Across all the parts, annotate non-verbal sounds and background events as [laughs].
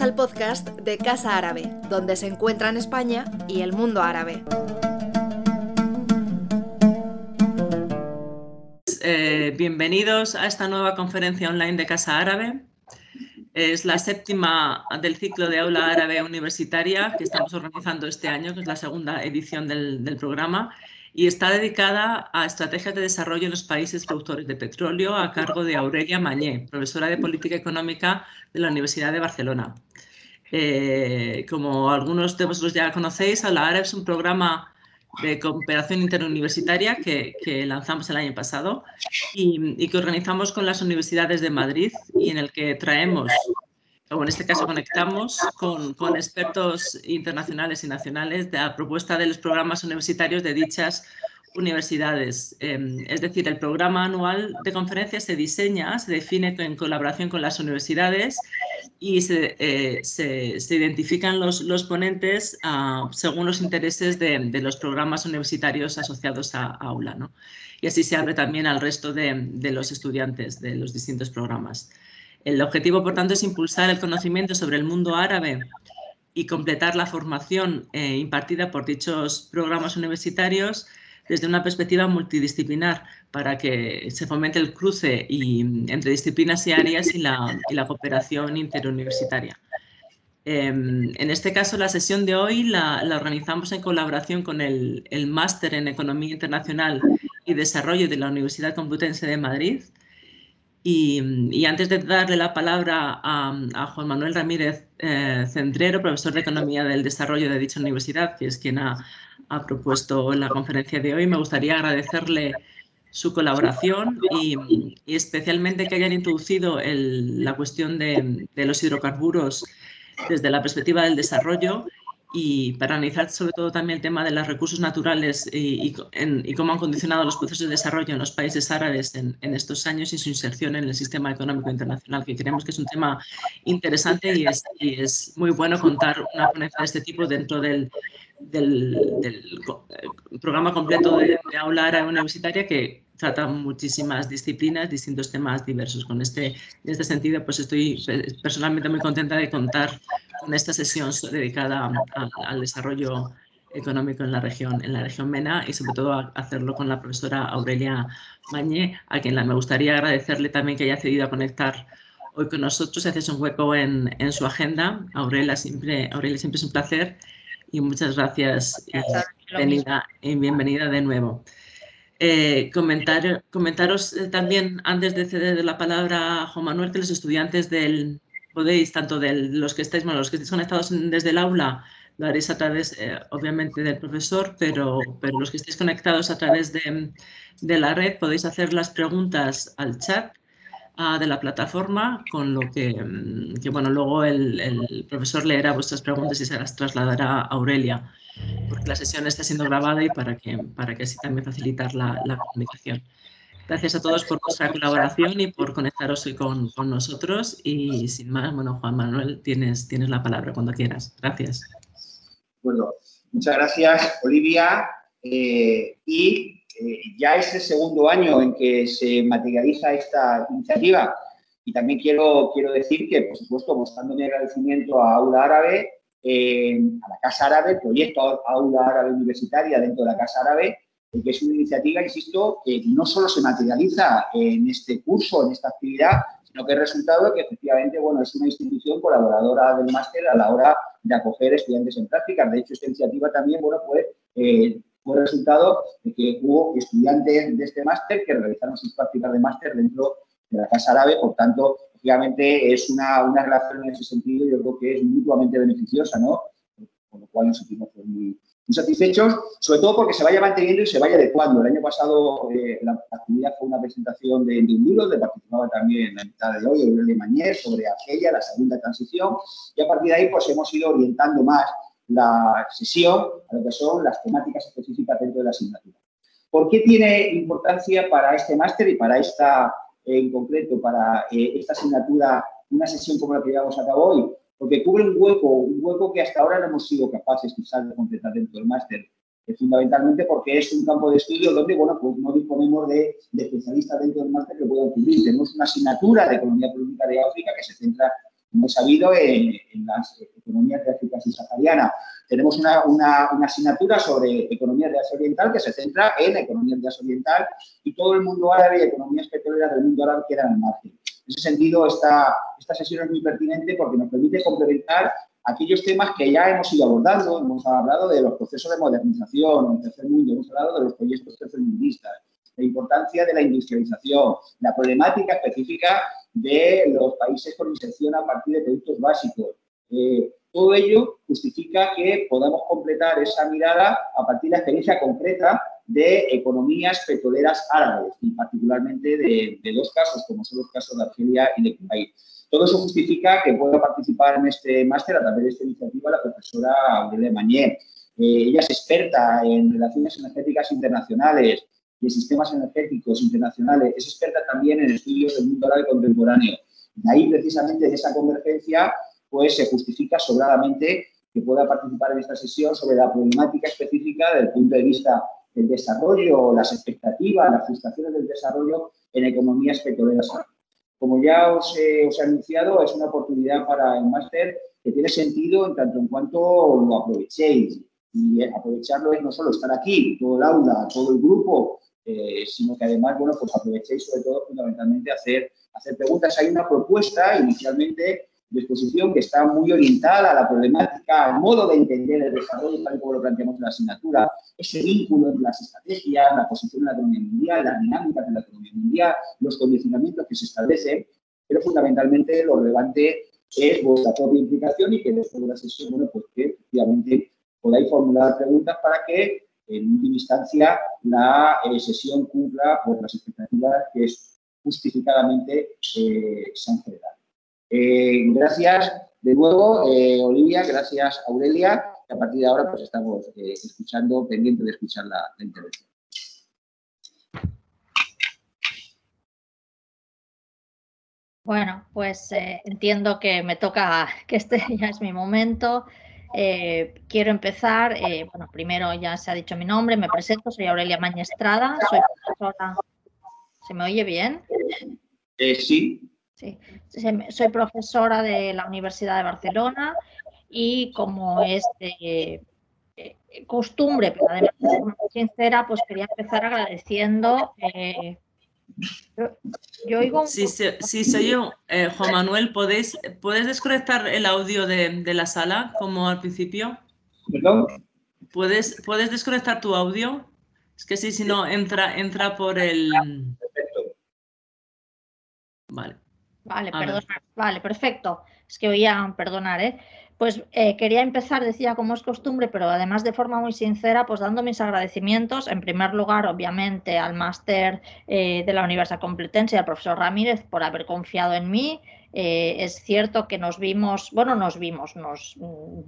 Al podcast de Casa Árabe, donde se encuentran España y el mundo árabe. Eh, bienvenidos a esta nueva conferencia online de Casa Árabe. Es la séptima del ciclo de aula árabe universitaria que estamos organizando este año, que es la segunda edición del programa y está dedicada a estrategias de desarrollo en los países productores de petróleo a cargo de Aurelia Mañé, profesora de Política Económica de la Universidad de Barcelona. Eh, como algunos de vosotros ya conocéis, ARA es un programa de cooperación interuniversitaria que, lanzamos el año pasado y, que organizamos con las universidades de Madrid y en el que traemos o en este caso conectamos con, expertos internacionales y nacionales de la propuesta de los programas universitarios de dichas universidades. Em, es decir, el programa anual de conferencias se diseña, se define en colaboración con las universidades y se, eh, identifican los, ponentes uh, según los intereses de, los programas universitarios asociados a, aula. ¿no? Y así se abre también al resto de los estudiantes de los distintos programas. El objetivo, por tanto, es impulsar el conocimiento sobre el mundo árabe y completar la formación eh, impartida por dichos programas universitarios desde una perspectiva multidisciplinar para que se fomente el cruce entre disciplinas y áreas y la, cooperación interuniversitaria. Eh, en este caso, la sesión de hoy la, la organizamos en colaboración con el, el Máster en Economía Internacional y Desarrollo de la Universidad Complutense de Madrid, y, antes de darle la palabra a, Juan Manuel Ramírez eh, Centrero, profesor de Economía del Desarrollo de dicha universidad, que es quien ha, propuesto la conferencia de hoy, me gustaría agradecerle su colaboración y, especialmente que hayan introducido la cuestión de los hidrocarburos desde la perspectiva del desarrollo y para analizar sobre todo también el tema de los recursos naturales y, cómo han condicionado los procesos de desarrollo en los países árabes en, estos años y su inserción en el sistema económico internacional, que creemos que es un tema interesante y es, es muy bueno contar una ponencia de este tipo dentro del, del, eh, programa completo de, de aula árabe universitaria que trata muchísimas disciplinas, distintos temas diversos. Con este, en este sentido, pues estoy personalmente muy contenta de contar con esta sesión dedicada al desarrollo económico en la región, en la región MENA y sobre todo hacerlo con la profesora Aurelia Mañé, a quien me gustaría agradecerle también que haya cedido a conectar hoy con nosotros, haces un hueco en, en, su agenda. Aurelia siempre, Aurelia, siempre es un placer y muchas gracias y bienvenida, y bienvenida de nuevo. Eh, comentar, comentaros eh, también, antes de ceder la palabra a Juan Manuel, que los estudiantes del, podéis, tanto de los que estáis, bueno, los que estáis conectados desde el aula, lo haréis a través, eh, obviamente, del profesor, pero, pero los que estéis conectados a través de, la red podéis hacer las preguntas al chat uh, de la plataforma, con lo que, mm, bueno, luego el, profesor leerá vuestras preguntas y se las trasladará a Aurelia porque la sesión está siendo grabada y para que, para que así también facilitar la, la comunicación. Gracias a todos por vuestra colaboración y por conectaros hoy con, con, nosotros. Y sin más, bueno, Juan Manuel, tienes, tienes la palabra cuando quieras. Gracias. Bueno, muchas gracias, Olivia. Eh, y eh, ya es el segundo año en que se materializa esta iniciativa. Y también quiero, quiero decir que, por supuesto, mostrando mi agradecimiento a Aula Árabe a la Casa Árabe, proyecto Aula Árabe Universitaria dentro de la Casa Árabe, que es una iniciativa, insisto, que no solo se materializa en este curso, en esta actividad, sino que el resultado es que efectivamente bueno, es una institución colaboradora del máster a la hora de acoger estudiantes en prácticas. De hecho, esta iniciativa también bueno, fue, eh, fue resultado de que hubo estudiantes de este máster que realizaron sus prácticas de máster dentro de la Casa Árabe, por tanto, efectivamente es una, una relación en ese sentido, yo creo que es mutuamente beneficiosa, ¿no? Con lo cual nos sentimos muy, muy, satisfechos, sobre todo porque se vaya manteniendo y se vaya adecuando. El año pasado eh, la actividad fue una presentación de, de, un libro, de participaba también la mitad de hoy, el de Mañez, sobre aquella, la segunda transición, y a partir de ahí pues hemos ido orientando más la sesión a lo que son las temáticas específicas dentro de la asignatura. ¿Por qué tiene importancia para este máster y para esta en concreto para eh, esta asignatura una sesión como la que llevamos a cabo hoy, porque cubre un hueco, un hueco que hasta ahora no hemos sido capaces quizás de completar dentro del máster, eh, fundamentalmente porque es un campo de estudio donde, bueno, pues no disponemos de, especialistas dentro del máster que puedan cubrir. Tenemos una asignatura de Economía Política de África que se centra como he sabido, en, las economías de África subsahariana. Tenemos una, una, asignatura sobre economía de Asia Oriental que se centra en economía de Asia Oriental y todo el mundo árabe y economías petroleras del mundo árabe quedan al margen. En ese sentido, esta, esta sesión es muy pertinente porque nos permite complementar aquellos temas que ya hemos ido abordando. Hemos hablado de los procesos de modernización en el tercer mundo, hemos hablado de los proyectos tercermundistas, la importancia de la industrialización, la problemática específica de los países con inserción a partir de productos básicos. Eh, todo ello justifica que podamos completar esa mirada a partir de la experiencia concreta de economías petroleras árabes y particularmente de, dos casos, como son los casos de Argelia y de Kuwait. Todo eso justifica que pueda participar en este máster a través de esta iniciativa la profesora Aurelia Mañé. Eh, ella es experta en relaciones energéticas internacionales, de sistemas energéticos internacionales, es experta también en estudios del mundo árabe contemporáneo. De ahí, precisamente, de esa convergencia, pues se justifica sobradamente que pueda participar en esta sesión sobre la problemática específica desde el punto de vista del desarrollo, las expectativas, las frustraciones del desarrollo en economías petroleras. Como ya os, he anunciado, es una oportunidad para el máster que tiene sentido en tanto en cuanto lo aprovechéis. Y aprovecharlo es no solo estar aquí, todo el aula, todo el grupo, eh, sino que además, bueno, pues aprovechéis sobre todo fundamentalmente hacer, hacer preguntas. Hay una propuesta inicialmente de exposición que está muy orientada a la problemática, al modo de entender el desarrollo, tal como lo planteamos en la asignatura, ese vínculo entre las estrategias, la posición de la economía mundial, las dinámicas de la economía mundial, los condicionamientos que se establecen, pero fundamentalmente lo relevante es vuestra propia implicación y que después de la sesión, bueno, pues que efectivamente podáis formular preguntas para que en última instancia la eh, sesión cumpla por las expectativas que es justificadamente eh, se han generado. Eh, gracias de nuevo, Olivia, gracias Aurelia, y a partir de ahora pues estamos escuchando, pendientes de escuchar la, intervención. Bueno, pues entiendo que me toca, [laughs] que este ya es mi momento. Eh, quiero empezar, eh, bueno, primero ya se ha dicho mi nombre, me presento, soy Aurelia Mañestrada, soy profesora. ¿Se me oye bien? Eh, sí. Sí, soy profesora de la Universidad de Barcelona y como es de costumbre, pero además de ser sincera, pues quería empezar agradeciendo yo, oigo Sí, soy yo, eh, Juan Manuel, ¿podéis, ¿puedes desconectar el audio de, la sala como al principio? ¿Perdón? ¿Puedes, ¿Puedes desconectar tu audio? Es que sí, si no, entra, entra por el... Perfecto. Vale. Vale, perdona. Vale, perfecto. Es que oía, perdonar, ¿eh? Pues eh, quería empezar, decía como es costumbre, pero además de forma muy sincera, pues dando mis agradecimientos, en primer lugar, obviamente, al máster eh, de la Universidad Complutense y al profesor Ramírez por haber confiado en mí. Eh, es cierto que nos vimos, bueno, nos vimos, nos mm,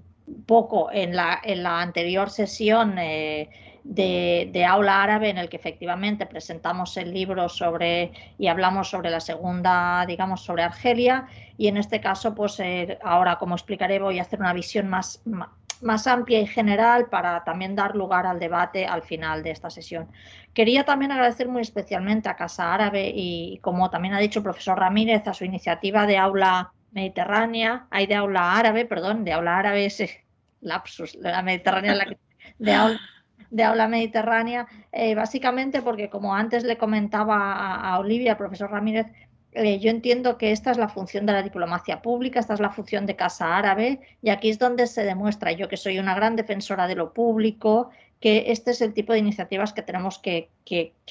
poco en la, en la anterior sesión de, aula árabe en el que efectivamente presentamos el libro sobre y hablamos sobre la segunda, digamos, sobre Argelia y en este caso, pues eh, ahora, como explicaré, voy a hacer una visión más, más amplia y general para también dar lugar al debate al final de esta sesión. Quería también agradecer muy especialmente a Casa Árabe y, como también ha dicho el profesor Ramírez, a su iniciativa de aula mediterránea, hay de aula árabe, perdón, de aula árabe es [laughs] lapsus, la mediterránea de aula de aula mediterránea, eh, básicamente porque como antes le comentaba a, Olivia, profesor Ramírez, eh, yo entiendo que esta es la función de la diplomacia pública, esta es la función de Casa Árabe y aquí es donde se demuestra, yo que soy una gran defensora de lo público, que este es el tipo de iniciativas que tenemos que,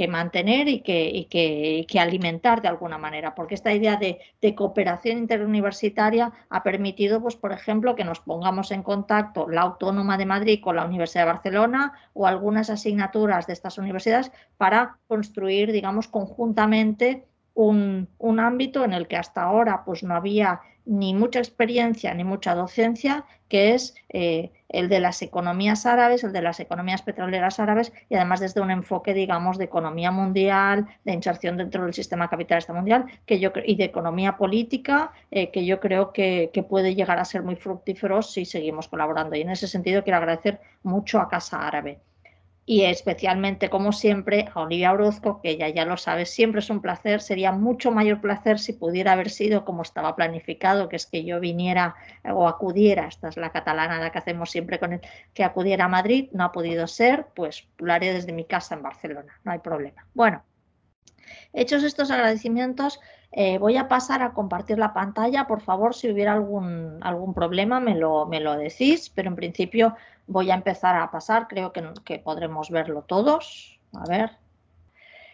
mantener y, que, que, alimentar de alguna manera, porque esta idea de, cooperación interuniversitaria ha permitido, pues, por ejemplo, que nos pongamos en contacto la Autónoma de Madrid con la Universidad de Barcelona o algunas asignaturas de estas universidades para construir, digamos, conjuntamente un, un ámbito en el que hasta ahora pues, no había ni mucha experiencia ni mucha docencia, que es eh, el de las economías árabes, el de las economías petroleras árabes y además desde un enfoque, digamos, de economía mundial, de inserción dentro del sistema capitalista mundial que yo, y de economía política, eh, que yo creo que, que, puede llegar a ser muy fructífero si seguimos colaborando. Y en ese sentido quiero agradecer mucho a Casa Árabe. Y especialmente, como siempre, a Olivia Orozco, que ella ya lo sabe, siempre es un placer, sería mucho mayor placer si pudiera haber sido como estaba planificado, que es que yo viniera o acudiera, esta es la catalana que hacemos siempre con él, que acudiera a Madrid, no ha podido ser, pues lo haré desde mi casa en Barcelona, no hay problema. Bueno, hechos estos agradecimientos, eh, voy a pasar a compartir la pantalla, por favor, si hubiera algún, algún problema me lo, me lo decís, pero en principio Voy a empezar a pasar, creo que, podremos verlo todos. A ver.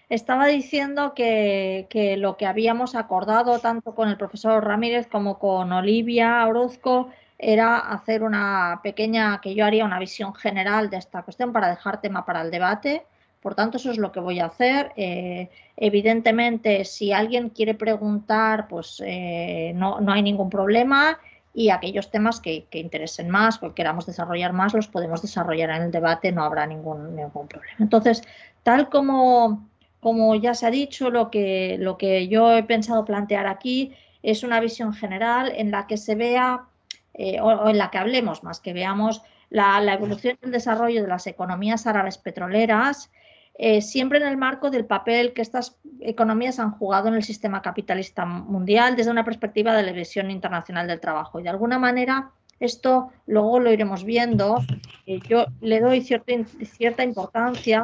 Estaba diciendo que, lo que habíamos acordado tanto con el profesor Ramírez como con Olivia Orozco era hacer una pequeña, que yo haría una visión general de esta cuestión para dejar tema para el debate. Por tanto, eso es lo que voy a hacer. Eh, evidentemente, si alguien quiere preguntar, pues eh, no, no, hay ningún problema y aquellos temas que, interesen más o queramos desarrollar más los podemos desarrollar en el debate, no habrá ningún, ningún problema. Entonces, tal como, como ya se ha dicho, lo que, lo que yo he pensado plantear aquí es una visión general en la que se vea eh, o, en la que hablemos más, que veamos la, la evolución y el desarrollo de las economías árabes petroleras, eh, siempre en el marco del papel que estas economías han jugado en el sistema capitalista mundial desde una perspectiva de la visión internacional del trabajo. Y de alguna manera, esto luego lo iremos viendo. Eh, yo le doy cierta, cierta importancia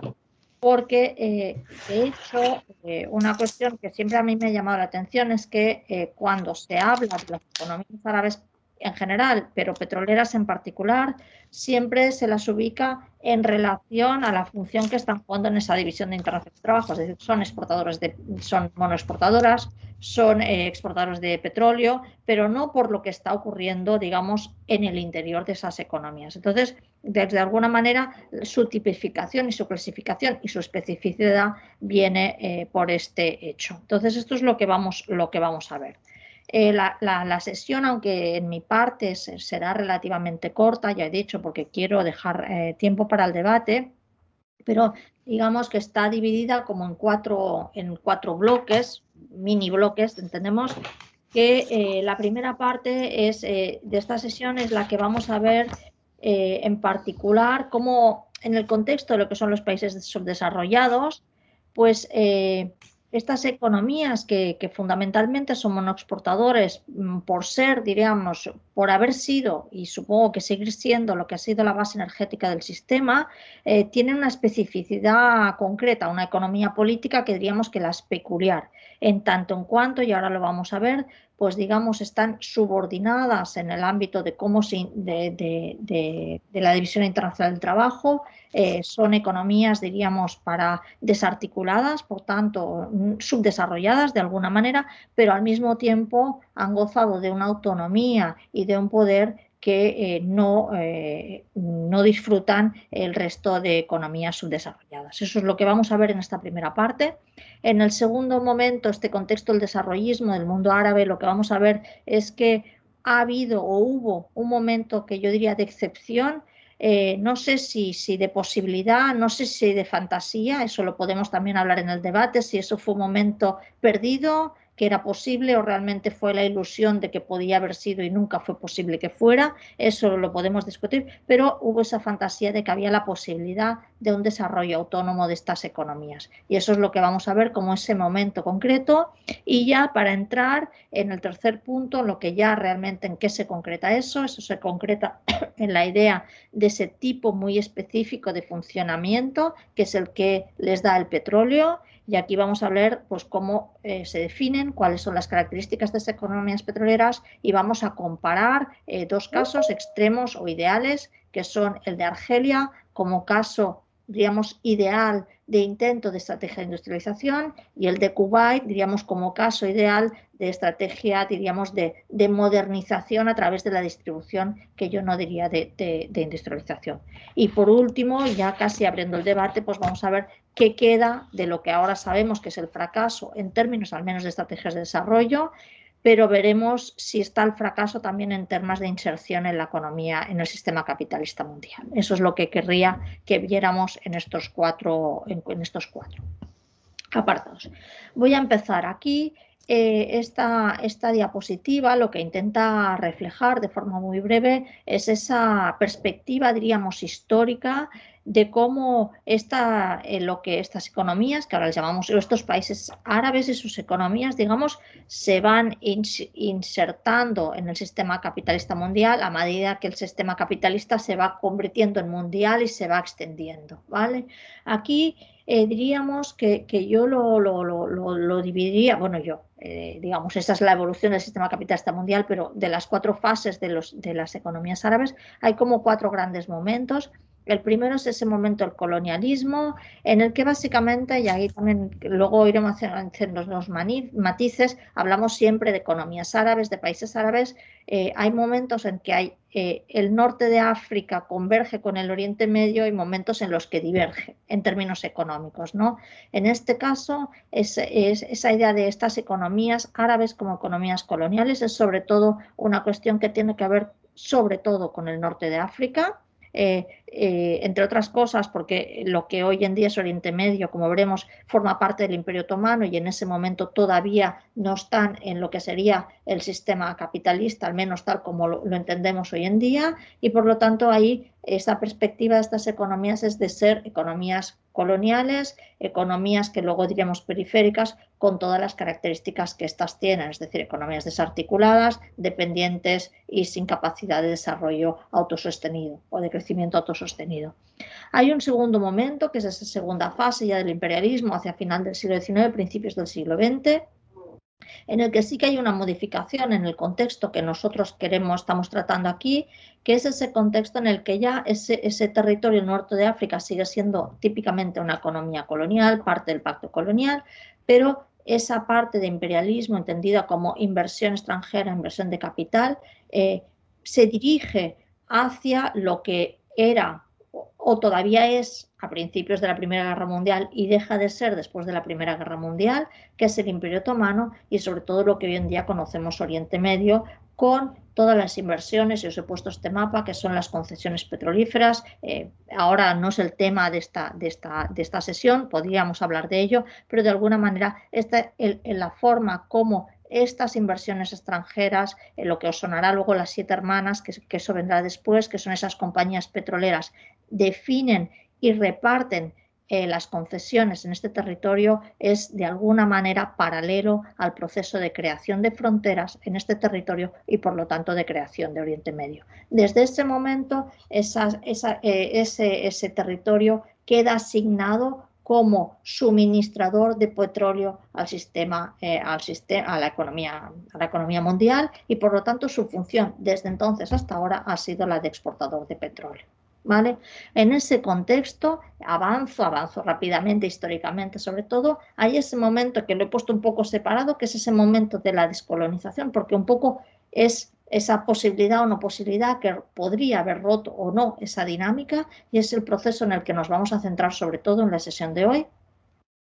porque, eh, de hecho, una cuestión que siempre a mí me ha llamado la atención es que cuando se habla de las economías árabes en general, pero petroleras en particular, siempre se las ubica en relación a la función que están jugando en esa división de internacional de trabajo. Es decir, son exportadores de, son monoexportadoras, son eh, exportadores de petróleo, pero no por lo que está ocurriendo, digamos, en el interior de esas economías. Entonces, desde alguna manera, su tipificación y su clasificación y su especificidad viene eh, por este hecho. Entonces, esto es lo que vamos, lo que vamos a ver. Eh, la, sesión, aunque en mi parte será relativamente corta, ya he dicho, porque quiero dejar eh, tiempo para el debate, pero digamos que está dividida como en cuatro, en cuatro bloques, mini bloques, entendemos que eh, la primera parte es, de esta sesión es la que vamos a ver en particular cómo en el contexto de lo que son los países subdesarrollados, pues estas economías que, fundamentalmente son monoexportadores mm, por ser, diríamos, por haber sido y supongo que seguir siendo lo que ha sido la base energética del sistema, eh, tienen una especificidad concreta, una economía política que diríamos que la es peculiar, en tanto en cuanto, y ahora lo vamos a ver, pues digamos, están subordinadas en el ámbito de cómo se, de, la División Internacional del Trabajo, eh, son economías, diríamos, para desarticuladas, por tanto, subdesarrolladas de alguna manera, pero al mismo tiempo han gozado de una autonomía y de un poder que eh, no, eh, no disfrutan el resto de economías subdesarrolladas. Eso es lo que vamos a ver en esta primera parte. En el segundo momento, este contexto del desarrollismo del mundo árabe, lo que vamos a ver es que ha habido o hubo un momento que yo diría de excepción eh, no sé si, si, de posibilidad, no sé si de fantasía, eso lo podemos también hablar en el debate, si eso fue un momento perdido, que era posible o realmente fue la ilusión de que podía haber sido y nunca fue posible que fuera, eso lo podemos discutir, pero hubo esa fantasía de que había la posibilidad de un desarrollo autónomo de estas economías. Y eso es lo que vamos a ver como ese momento concreto. Y ya para entrar en el tercer punto, lo que ya realmente en qué se concreta eso, eso se concreta [coughs] en la idea de ese tipo muy específico de funcionamiento, que es el que les da el petróleo y aquí vamos a ver pues, cómo eh, se definen, cuáles son las características de estas economías petroleras y vamos a comparar eh, dos casos extremos o ideales, que son el de Argelia como caso, diríamos, ideal de intento de estrategia de industrialización y el de Kuwait, diríamos, como caso ideal de estrategia, diríamos, de, modernización a través de la distribución, que yo no diría de, de, industrialización. Y por último, ya casi abriendo el debate, pues vamos a ver qué queda de lo que ahora sabemos que es el fracaso en términos al menos de estrategias de desarrollo, pero veremos si está el fracaso también en términos de inserción en la economía, en el sistema capitalista mundial. Eso es lo que querría que viéramos en estos cuatro, en, estos cuatro apartados. Voy a empezar aquí. Eh, esta, esta, diapositiva lo que intenta reflejar de forma muy breve es esa perspectiva, diríamos, histórica de cómo eh, lo que estas economías, que ahora les llamamos estos países árabes y sus economías, digamos, se van insertando en el sistema capitalista mundial a medida que el sistema capitalista se va convirtiendo en mundial y se va extendiendo. ¿vale? Aquí eh, diríamos que, yo lo, lo, dividiría, bueno, yo, eh, digamos, esa es la evolución del sistema capitalista mundial, pero de las cuatro fases de, los, de las economías árabes hay como cuatro grandes momentos. El primero es ese momento del colonialismo, en el que básicamente, y ahí también luego iremos haciendo los matices, hablamos siempre de economías árabes, de países árabes. Eh, hay momentos en que hay, eh, el norte de África converge con el Oriente Medio y momentos en los que diverge en términos económicos. ¿no? En este caso, es, esa idea de estas economías árabes como economías coloniales es sobre todo una cuestión que tiene que ver sobre todo con el norte de África, eh, eh, entre otras cosas porque lo que hoy en día es Oriente Medio, como veremos, forma parte del Imperio Otomano y en ese momento todavía no están en lo que sería el sistema capitalista, al menos tal como lo, lo entendemos hoy en día, y por lo tanto ahí esa perspectiva de estas economías es de ser economías coloniales, economías que luego diremos periféricas, con todas las características que éstas tienen, es decir, economías desarticuladas, dependientes y sin capacidad de desarrollo autosostenido o de crecimiento autosostenido. Hay un segundo momento, que es esa segunda fase ya del imperialismo hacia final del siglo XIX, principios del siglo XX, en el que sí que hay una modificación en el contexto que nosotros queremos, estamos tratando aquí, que es ese contexto en el que ya ese, territorio norte de África sigue siendo típicamente una economía colonial, parte del pacto colonial, pero esa parte de imperialismo entendida como inversión extranjera, inversión de capital, eh, se dirige hacia lo que era o todavía es a principios de la Primera Guerra Mundial y deja de ser después de la Primera Guerra Mundial, que es el Imperio Otomano y sobre todo lo que hoy en día conocemos Oriente Medio con todas las inversiones, y os he puesto este mapa, que son las concesiones petrolíferas. Eh, ahora no es el tema de esta, de, esta, de esta sesión, podríamos hablar de ello, pero de alguna manera esta, la forma como estas inversiones extranjeras, en lo que os sonará luego las siete hermanas, que eso vendrá después, que son esas compañías petroleras, definen y reparten eh, las concesiones en este territorio es de alguna manera paralelo al proceso de creación de fronteras en este territorio y por lo tanto de creación de Oriente Medio. Desde ese momento eh, ese, territorio queda asignado como suministrador de petróleo al sistema, eh, al sistema, a, la economía, a la economía mundial y por lo tanto su función desde entonces hasta ahora ha sido la de exportador de petróleo. ¿Vale? En ese contexto, avanzo, avanzo rápidamente históricamente sobre todo, hay ese momento que lo he puesto un poco separado, que es ese momento de la descolonización, porque un poco es esa posibilidad o no posibilidad que podría haber roto o no esa dinámica y es el proceso en el que nos vamos a centrar sobre todo en la sesión de hoy,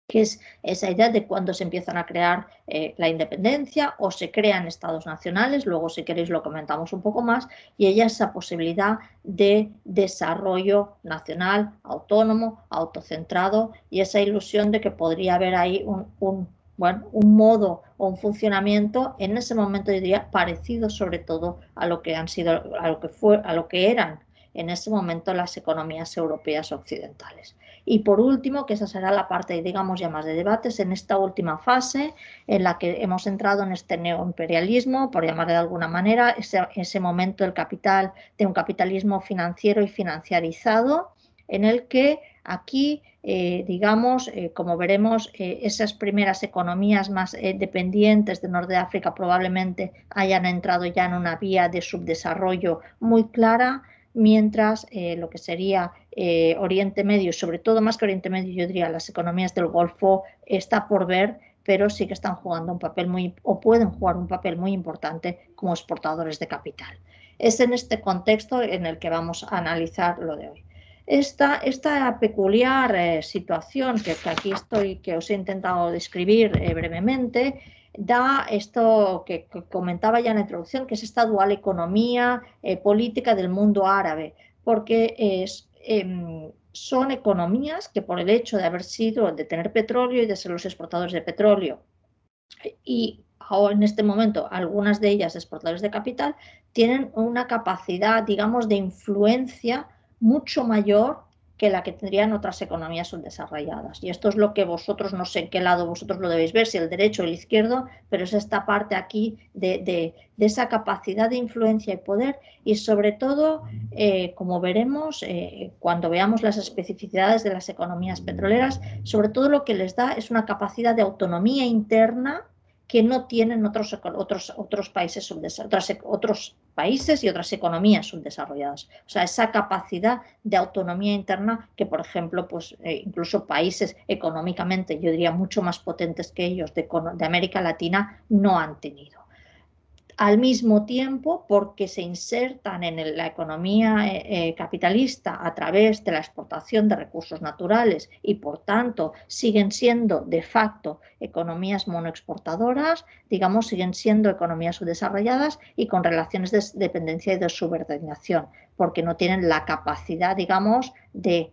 que es esa idea de cuando se empiezan a crear eh, la independencia o se crean estados nacionales, luego si queréis lo comentamos un poco más, y ella esa posibilidad de desarrollo nacional, autónomo, autocentrado y esa ilusión de que podría haber ahí un, bueno, un modo o un funcionamiento en ese momento yo diría parecido sobre todo a lo que han sido, a lo que fue, a lo que eran en ese momento las economías europeas occidentales. Y por último, que esa será la parte, digamos, ya más de debates, en esta última fase en la que hemos entrado en este neoimperialismo, por llamarle de alguna manera, ese, ese momento del capital, de un capitalismo financiero y financiarizado, en el que aquí eh, digamos, eh, como veremos, eh, esas primeras economías más dependientes de Norte de África probablemente hayan entrado ya en una vía de subdesarrollo muy clara, mientras lo que sería Oriente Medio, sobre todo más que Oriente Medio, yo diría las economías del Golfo, está por ver, pero sí que están jugando un papel muy, o pueden jugar un papel muy importante como exportadores de capital. Es en este contexto en el que vamos a analizar lo de hoy. Esta, esta peculiar eh, situación que, aquí estoy, que os he intentado describir eh, brevemente, da esto que, comentaba ya en la introducción, que es esta dual economía eh, política del mundo árabe, porque es, em, son economías que por el hecho de haber sido, de tener petróleo y de ser los exportadores de petróleo, y ahora en este momento algunas de ellas exportadores de capital, tienen una capacidad, digamos, de influencia mucho mayor que la que tendrían otras economías subdesarrolladas. Y esto es lo que vosotros, no sé en qué lado vosotros lo debéis ver, si el derecho o el izquierdo, pero es esta parte aquí de, esa capacidad de influencia y poder y sobre todo, eh, como veremos eh, cuando veamos las especificidades de las economías petroleras, sobre todo lo que les da es una capacidad de autonomía interna que no tienen otros, otros, otros, países otras, otros países y otras economías subdesarrolladas. O sea, esa capacidad de autonomía interna que, por ejemplo, pues, eh, incluso países económicamente, yo diría, mucho más potentes que ellos de, de América Latina no han tenido al mismo tiempo porque se insertan en la economía eh, eh, capitalista a través de la exportación de recursos naturales y por tanto siguen siendo de facto economías monoexportadoras, digamos, siguen siendo economías subdesarrolladas y con relaciones de dependencia y de subordinación, porque no tienen la capacidad, digamos, de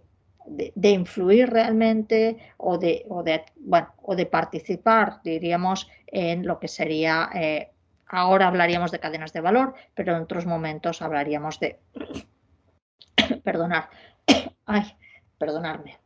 influir realmente o de, o de, participar, diríamos, en lo que sería eh, Ahora hablaríamos de cadenas de valor, pero en otros momentos hablaríamos de... [coughs] Perdonar. [coughs] Ay, perdonarme.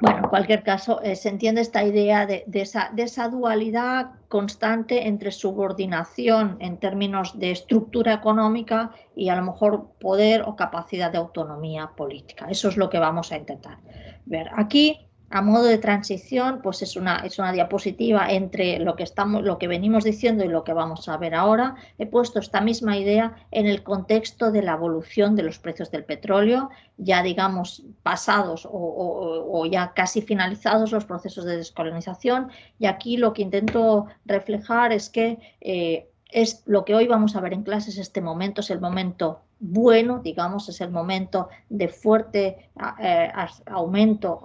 Bueno, en cualquier caso, eh, se entiende esta idea de, esa, de, esa, dualidad constante entre subordinación en términos de estructura económica y a lo mejor poder o capacidad de autonomía política. Eso es lo que vamos a intentar ver. Aquí a modo de transición, pues es una, es una diapositiva entre lo que, estamos, lo que venimos diciendo y lo que vamos a ver ahora. He puesto esta misma idea en el contexto de la evolución de los precios del petróleo, ya digamos pasados o, ya casi finalizados los procesos de descolonización. Y aquí lo que intento reflejar es que eh, es lo que hoy vamos a ver en clases, este momento es el momento bueno, digamos, es el momento de fuerte eh, aumento,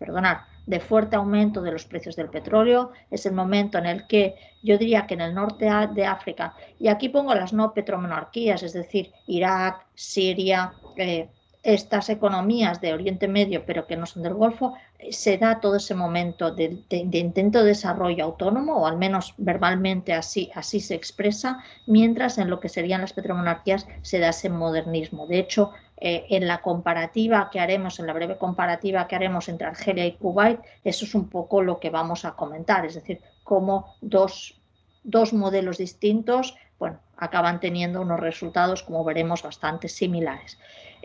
perdonar, de fuerte aumento de los precios del petróleo. Es el momento en el que yo diría que en el norte de África, y aquí pongo las no petromonarquías, es decir, Irak, Siria, eh, estas economías de Oriente Medio, pero que no son del Golfo, se da todo ese momento de, intento de desarrollo autónomo, o al menos verbalmente así, así se expresa, mientras en lo que serían las petromonarquías se da ese modernismo. De hecho, eh, en la comparativa que haremos, en la breve comparativa que haremos entre Argelia y Kuwait, eso es un poco lo que vamos a comentar, es decir, cómo dos, dos modelos distintos bueno, acaban teniendo unos resultados, como veremos, bastante similares.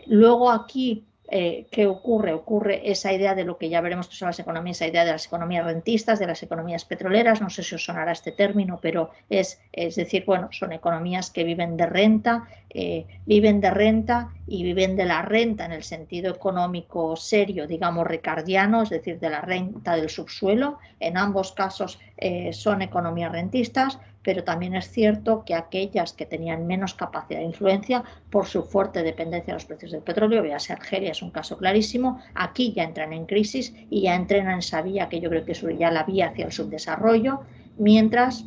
Luego aquí eh, ¿qué ocurre? Ocurre esa idea de lo que ya veremos que son las economías, esa idea de las economías rentistas, de las economías petroleras, no sé si os sonará este término, pero es, es decir, bueno, son economías que viven de renta, eh, viven de renta y viven de la renta en el sentido económico serio, digamos, ricardiano, es decir, de la renta del subsuelo. En ambos casos eh, son economías rentistas, pero también es cierto que aquellas que tenían menos capacidad de influencia por su fuerte dependencia de los precios del petróleo, véase Argelia es un caso clarísimo, aquí ya entran en crisis y ya entrenan en esa vía que yo creo que es ya la vía hacia el subdesarrollo, mientras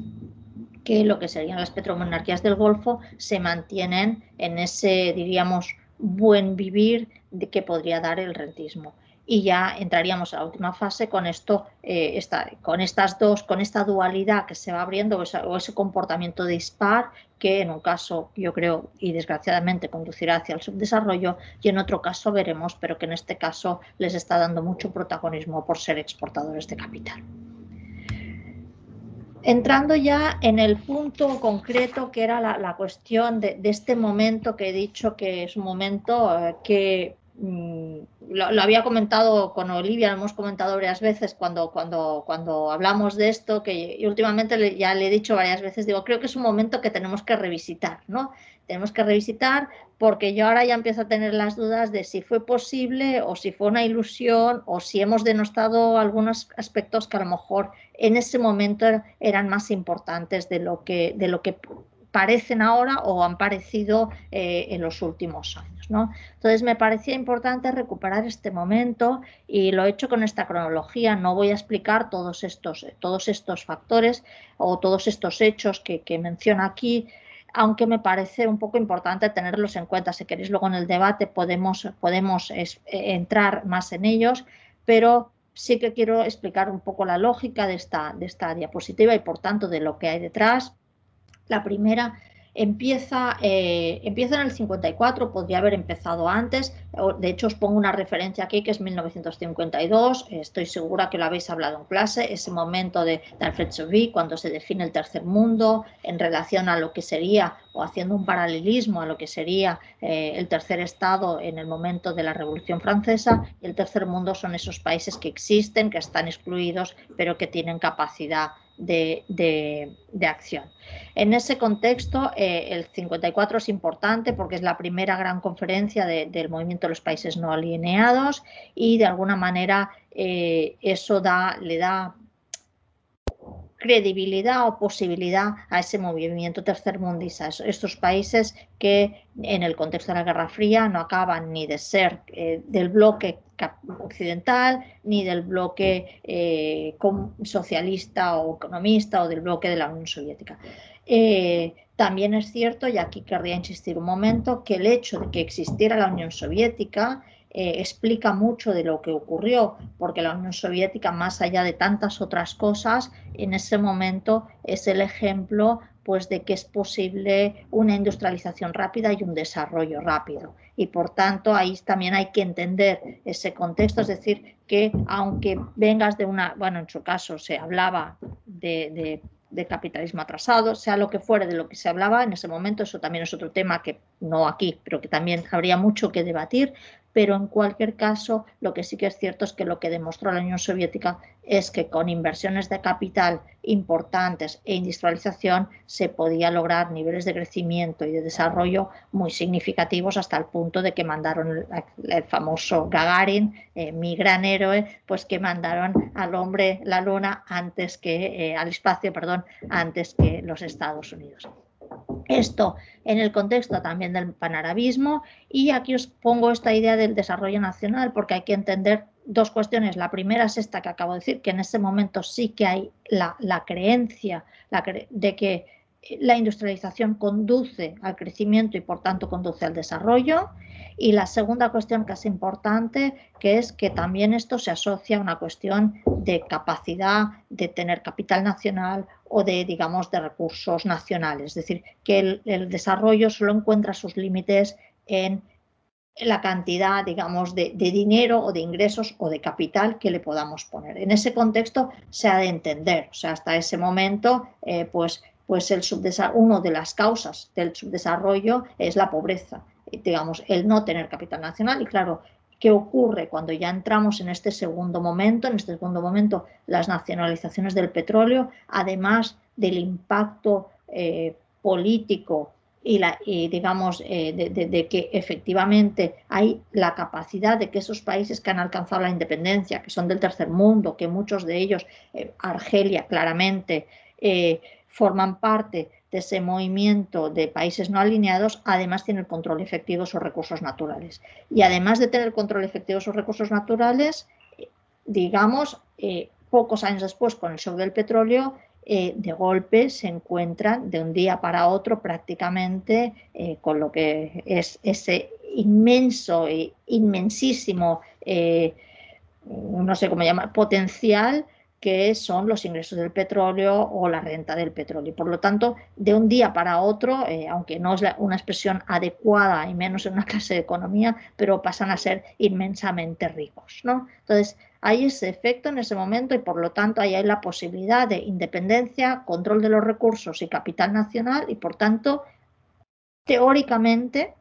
que lo que serían las petromonarquías del Golfo se mantienen en ese, diríamos, buen vivir de que podría dar el rentismo y ya entraríamos a la última fase con esto, eh, con estas dos, con esta dualidad que se va abriendo o, ese comportamiento dispar que en un caso yo creo y desgraciadamente conducirá hacia el subdesarrollo y en otro caso veremos, pero que en este caso les está dando mucho protagonismo por ser exportadores de capital. Entrando ya en el punto concreto que era la, cuestión de, este momento que he dicho que es un momento eh, que Mm, lo, había comentado con Olivia, lo hemos comentado varias veces cuando, cuando, cuando hablamos de esto, que últimamente ya le he dicho varias veces, digo, creo que es un momento que tenemos que revisitar, ¿no? Tenemos que revisitar porque yo ahora ya empiezo a tener las dudas de si fue posible o si fue una ilusión o si hemos denostado algunos aspectos que a lo mejor en ese momento eran más importantes de lo que, de lo que parecen ahora o han parecido eh, en los últimos años. ¿no? Entonces me parecía importante recuperar este momento y lo he hecho con esta cronología. No voy a explicar todos estos, todos estos factores o todos estos hechos que, menciona aquí, aunque me parece un poco importante tenerlos en cuenta. Si queréis luego en el debate podemos, podemos eh, entrar más en ellos, pero sí que quiero explicar un poco la lógica de esta, de esta diapositiva y por tanto de lo que hay detrás la primera Empieza, eh, empieza en el 54, podría haber empezado antes. De hecho, os pongo una referencia aquí que es 1952. Estoy segura que lo habéis hablado en clase. Ese momento de, Alfred Sauvy, cuando se define el tercer mundo en relación a lo que sería, o haciendo un paralelismo a lo que sería eh, el tercer estado en el momento de la Revolución Francesa. El tercer mundo son esos países que existen, que están excluidos, pero que tienen capacidad de, acción. En ese contexto, eh, el 54 es importante porque es la primera gran conferencia del movimiento de los países no alineados y de alguna manera eh, eso da, le da credibilidad o posibilidad a ese movimiento tercermundista, estos países que en el contexto de la Guerra Fría no acaban ni de ser eh, del bloque occidental ni del bloque eh, socialista o economista o del bloque de la Unión Soviética. Eh, también es cierto, y aquí querría insistir un momento, que el hecho de que existiera la Unión Soviética eh, explica mucho de lo que ocurrió, porque la Unión Soviética, más allá de tantas otras cosas, en ese momento es el ejemplo pues, de que es posible una industrialización rápida y un desarrollo rápido. Y por tanto, ahí también hay que entender ese contexto, es decir, que aunque vengas de una, bueno, en su caso se hablaba de, de capitalismo atrasado, sea lo que fuere de lo que se hablaba en ese momento, eso también es otro tema que no aquí, pero que también habría mucho que debatir, pero en cualquier caso lo que sí que es cierto es que lo que demostró la Unión Soviética es que con inversiones de capital importantes e industrialización se podía lograr niveles de crecimiento y de desarrollo muy significativos hasta el punto de que mandaron el, famoso Gagarin, eh, mi gran héroe, pues que mandaron al hombre la luna antes que, eh, al espacio, perdón, antes que los Estados Unidos. Esto en el contexto también del panarabismo y aquí os pongo esta idea del desarrollo nacional porque hay que entender dos cuestiones. La primera es esta que acabo de decir, que en ese momento sí que hay la, creencia de que la industrialización conduce al crecimiento y por tanto conduce al desarrollo. Y la segunda cuestión que es importante, que es que también esto se asocia a una cuestión de capacidad de tener capital nacional o de, digamos, de recursos nacionales. Es decir, que el, desarrollo solo encuentra sus límites en la cantidad, digamos, de, dinero o de ingresos o de capital que le podamos poner. En ese contexto se ha de entender, o sea, hasta ese momento, eh, pues, pues el una de las causas del subdesarrollo es la pobreza, digamos, el no tener capital nacional y claro, ¿Qué ocurre cuando ya entramos en este segundo momento? En este segundo momento, las nacionalizaciones del petróleo, además del impacto eh, político y, digamos, eh, de, que efectivamente hay la capacidad de que esos países que han alcanzado la independencia, que son del tercer mundo, que muchos de ellos, eh, Argelia claramente, forman parte de ese movimiento de países no alineados, además tiene el control efectivo de sus recursos naturales. Y además de tener control efectivo de sus recursos naturales, digamos, eh, pocos años después, con el shock del petróleo, eh, de golpe se encuentran de un día para otro prácticamente eh, con lo que es ese inmenso e inmensísimo, no sé cómo llamar, potencial que son los ingresos del petróleo o la renta del petróleo. Por lo tanto, de un día para otro, eh, aunque no es una expresión adecuada y menos en una [laughs] clase de economía, pero pasan a ser inmensamente ricos. ¿no? Entonces, hay ese efecto en ese momento y por lo tanto ahí hay la posibilidad de independencia, control de los recursos y capital nacional y por tanto, teóricamente,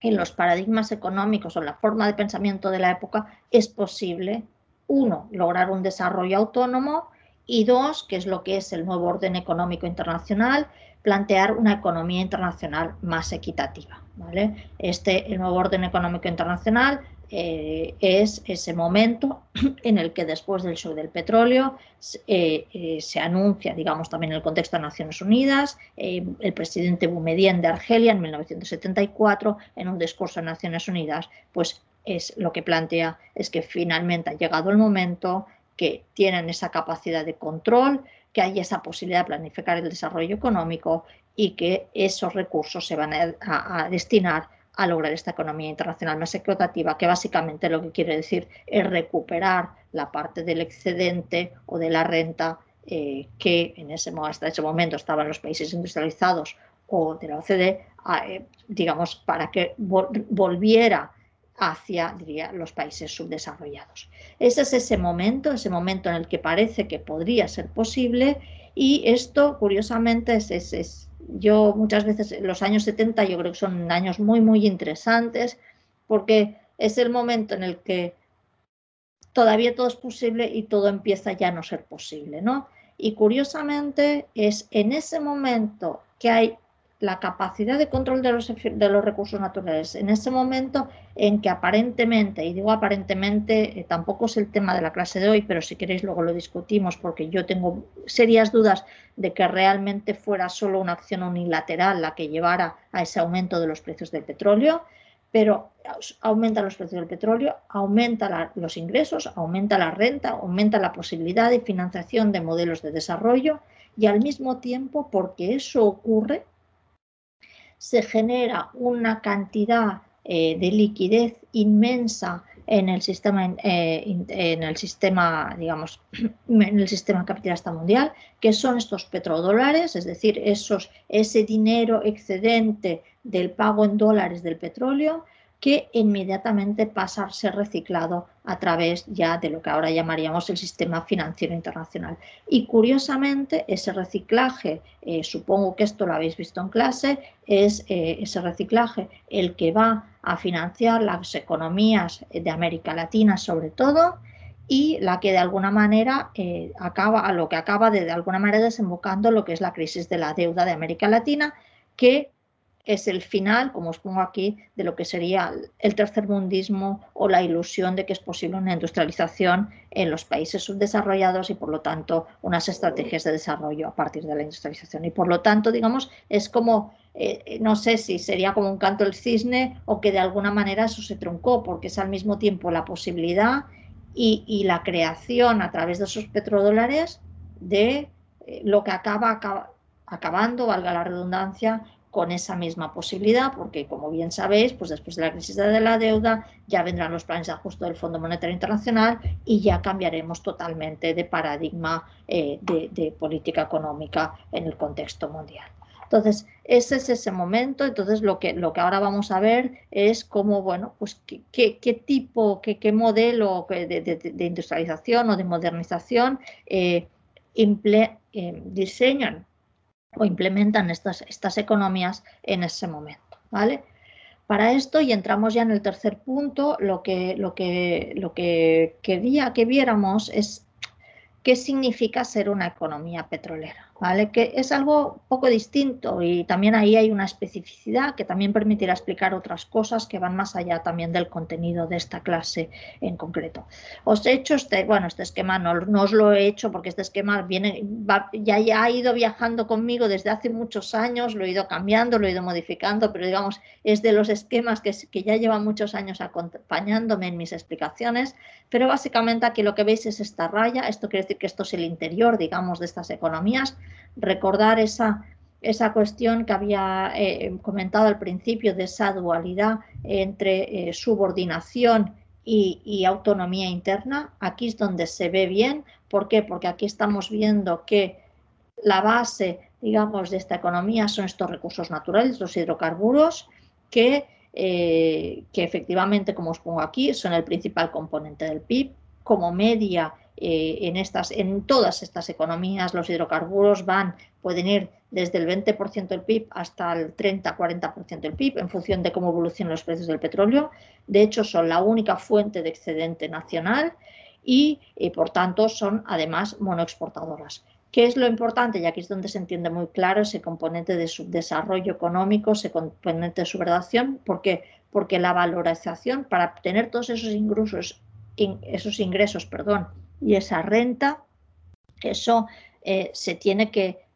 en los paradigmas económicos o la forma de pensamiento de la época es posible uno, lograr un desarrollo autónomo y dos, que es lo que es el nuevo orden económico internacional, plantear una economía internacional más equitativa. ¿vale? Este, el nuevo orden económico internacional eh, es ese momento [clears throat] en el que después del show del petróleo eh, eh, se anuncia, digamos, también en el contexto de Naciones Unidas, el presidente Boumediene de Argelia en 1974, en un discurso de Naciones Unidas, pues es lo que plantea es que finalmente ha llegado el momento que tienen esa capacidad de control, que hay esa posibilidad de planificar el desarrollo económico y que esos recursos se van a, destinar a lograr esta economía internacional más equitativa, que básicamente lo que quiere decir es recuperar la parte del excedente o de la renta eh, que en ese, hasta ese momento estaban los países industrializados o de la OCDE, eh, digamos, para que volviera hacia diría, los países subdesarrollados. Ese es ese momento, ese momento en el que parece que podría ser posible y esto, curiosamente, es, es, yo muchas veces, los años 70 yo creo que son años muy, muy interesantes porque es el momento en el que todavía todo es posible y todo empieza ya a no ser posible, ¿no? Y curiosamente es en ese momento que hay la capacidad de control de los, de los recursos naturales en ese momento en que aparentemente, y digo aparentemente, eh, tampoco es el tema de la clase de hoy, pero si queréis luego lo discutimos porque yo tengo serias dudas de que realmente fuera solo una acción unilateral la que llevara a ese aumento de los precios del petróleo, pero aumenta los precios del petróleo, aumenta los ingresos, aumenta la renta, aumenta la posibilidad de financiación de modelos de desarrollo y al mismo tiempo, porque eso ocurre, se genera una cantidad eh, de liquidez inmensa en el sistema, eh, en el sistema, digamos, [clears throat] en el sistema capitalista mundial, que son estos petrodólares, es decir, esos, ese dinero excedente del pago en dólares del petróleo, que inmediatamente pasa a ser reciclado a través ya de lo que ahora llamaríamos el sistema financiero internacional. Y curiosamente, ese reciclaje, eh, supongo que esto lo habéis visto en clase, es eh, ese reciclaje el que va a financiar las economías de América Latina sobre todo y la que de alguna manera eh, acaba, a lo que acaba de, de alguna manera desembocando lo que es la crisis de la deuda de América Latina, que es el final, como os pongo aquí, de lo que sería el tercer mundismo o la ilusión de que es posible una industrialización en los países subdesarrollados y por lo tanto unas estrategias de desarrollo a partir de la industrialización. Y por lo tanto, digamos, es como, eh, no sé si sería como un canto del cisne o que de alguna manera eso se truncó, porque es al mismo tiempo la posibilidad y, la creación a través de esos petrodólares de eh, lo que acaba acabando, valga la redundancia, con esa misma posibilidad, porque como bien sabéis, pues después de la crisis de la deuda ya vendrán los planes de ajuste del Fondo Monetario Internacional y ya cambiaremos totalmente de paradigma eh, de, política económica en el contexto mundial. Entonces, ese es ese momento. Entonces, lo que, lo que ahora vamos a ver es cómo, bueno, pues qué, tipo, qué, qué modelo de, industrialización o de modernización eh, eh, diseñan o implementan estas, estas economías en ese momento. ¿vale? Para esto, y entramos ya en el tercer punto, lo que, lo que, lo que quería que viéramos es qué significa ser una economía petrolera. ¿Vale? Que es algo poco distinto y también ahí hay una especificidad que también permitirá explicar otras cosas que van más allá también del contenido de esta clase en concreto. Os he hecho este, bueno, este esquema no, os lo he hecho porque este esquema viene, ya, ya ha ido viajando conmigo desde hace muchos años, lo he ido cambiando, lo he ido modificando, pero digamos, es de los esquemas que, que ya llevan muchos años acompañándome en mis explicaciones, pero básicamente aquí lo que veis es esta raya, esto quiere decir que esto es el interior, digamos, de estas economías, recordar esa, esa cuestión que había eh, comentado al principio de esa dualidad entre eh, subordinación y, autonomía interna. Aquí es donde se ve bien. ¿Por qué? Porque aquí estamos viendo que la base, digamos, de esta economía son estos recursos naturales, los hidrocarburos, que, eh, que efectivamente, como os pongo aquí, son el principal componente del PIB. Como media eh, en, estas, en todas estas economías los hidrocarburos van, pueden ir desde el 20% del PIB hasta el 30-40% del PIB en función de cómo evolucionan los precios del petróleo. De hecho, son la única fuente de excedente nacional y, por tanto, son además monoexportadoras. ¿Qué es lo importante? Y aquí es donde se entiende muy claro ese componente de subdesarrollo económico, ese componente de subverdación. ¿Por qué? Porque la valorización para obtener todos esos ingresos, esos ingresos perdón, y esa renta, eso eh, se tiene que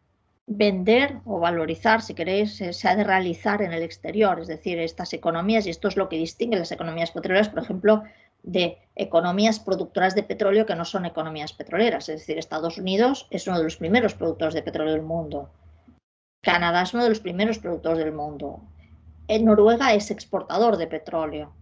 vender o valorizar, si queréis, se ha de realizar en el exterior, es decir, estas economías, y esto es lo que distingue las economías petroleras, por ejemplo, de economías productoras de petróleo que no son economías petroleras, es decir, Estados Unidos es uno de los primeros productores de petróleo del mundo, Canadá es uno de los primeros productores del mundo, en Noruega es exportador de petróleo,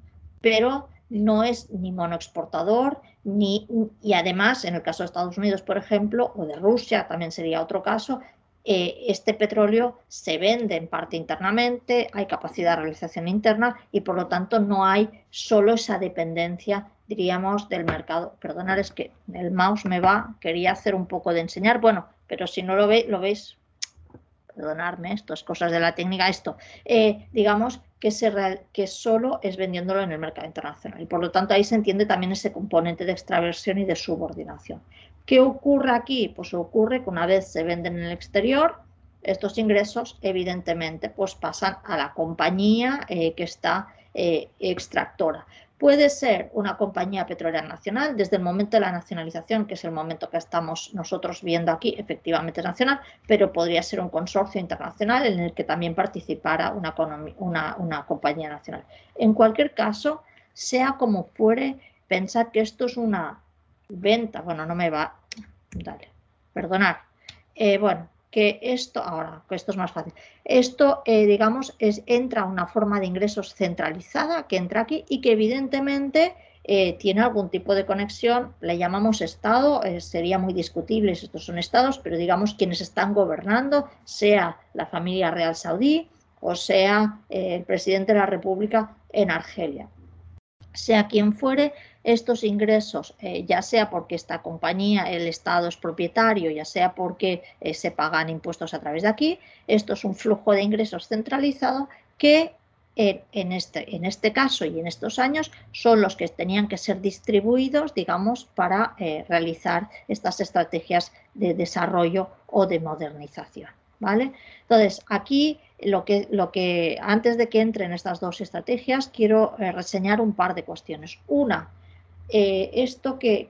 pero no es ni monoexportador, ni, y además, en el caso de Estados Unidos, por ejemplo, o de Rusia, también sería otro caso, eh, este petróleo se vende en parte internamente, hay capacidad de realización interna y por lo tanto no hay solo esa dependencia, diríamos, del mercado. Perdonad, es que el mouse me va, quería hacer un poco de enseñar, bueno, pero si no lo, ve, lo veis, perdonadme, esto es cosas de la técnica, esto, eh, digamos que, solo es vendiéndolo en el mercado internacional y por lo tanto ahí se entiende también ese componente de extraversión y de subordinación. ¿Qué ocurre aquí? Pues ocurre que una vez se venden en el exterior, estos ingresos evidentemente pues pasan a la compañía eh, que está eh, extractora. Puede ser una compañía petrolera nacional, desde el momento de la nacionalización, que es el momento que estamos nosotros viendo aquí, efectivamente nacional, pero podría ser un consorcio internacional en el que también participara una, compañía nacional. En cualquier caso, sea como fuere, pensar que esto es una venta, bueno, no me va, dale, perdonad, eh, bueno, que esto, ahora, que esto es más fácil, esto, eh, digamos, es, entra una forma de ingresos centralizada que entra aquí y que evidentemente eh, tiene algún tipo de conexión, le llamamos Estado, sería muy discutible si estos son Estados, pero digamos quienes están gobernando, sea la familia real saudí o sea el presidente de la República en Argelia. Sea quien fuere, estos ingresos, eh, ya sea porque esta compañía, el Estado es propietario, ya sea porque eh, se pagan impuestos a través de aquí, esto es un flujo de ingresos centralizado que en, este, en este caso y en estos años son los que tenían que ser distribuidos, digamos, para eh, realizar estas estrategias de desarrollo o de modernización. ¿vale? Entonces, aquí lo que, lo que antes de que entren estas dos estrategias, quiero reseñar un par de cuestiones. Una, eh, esto que,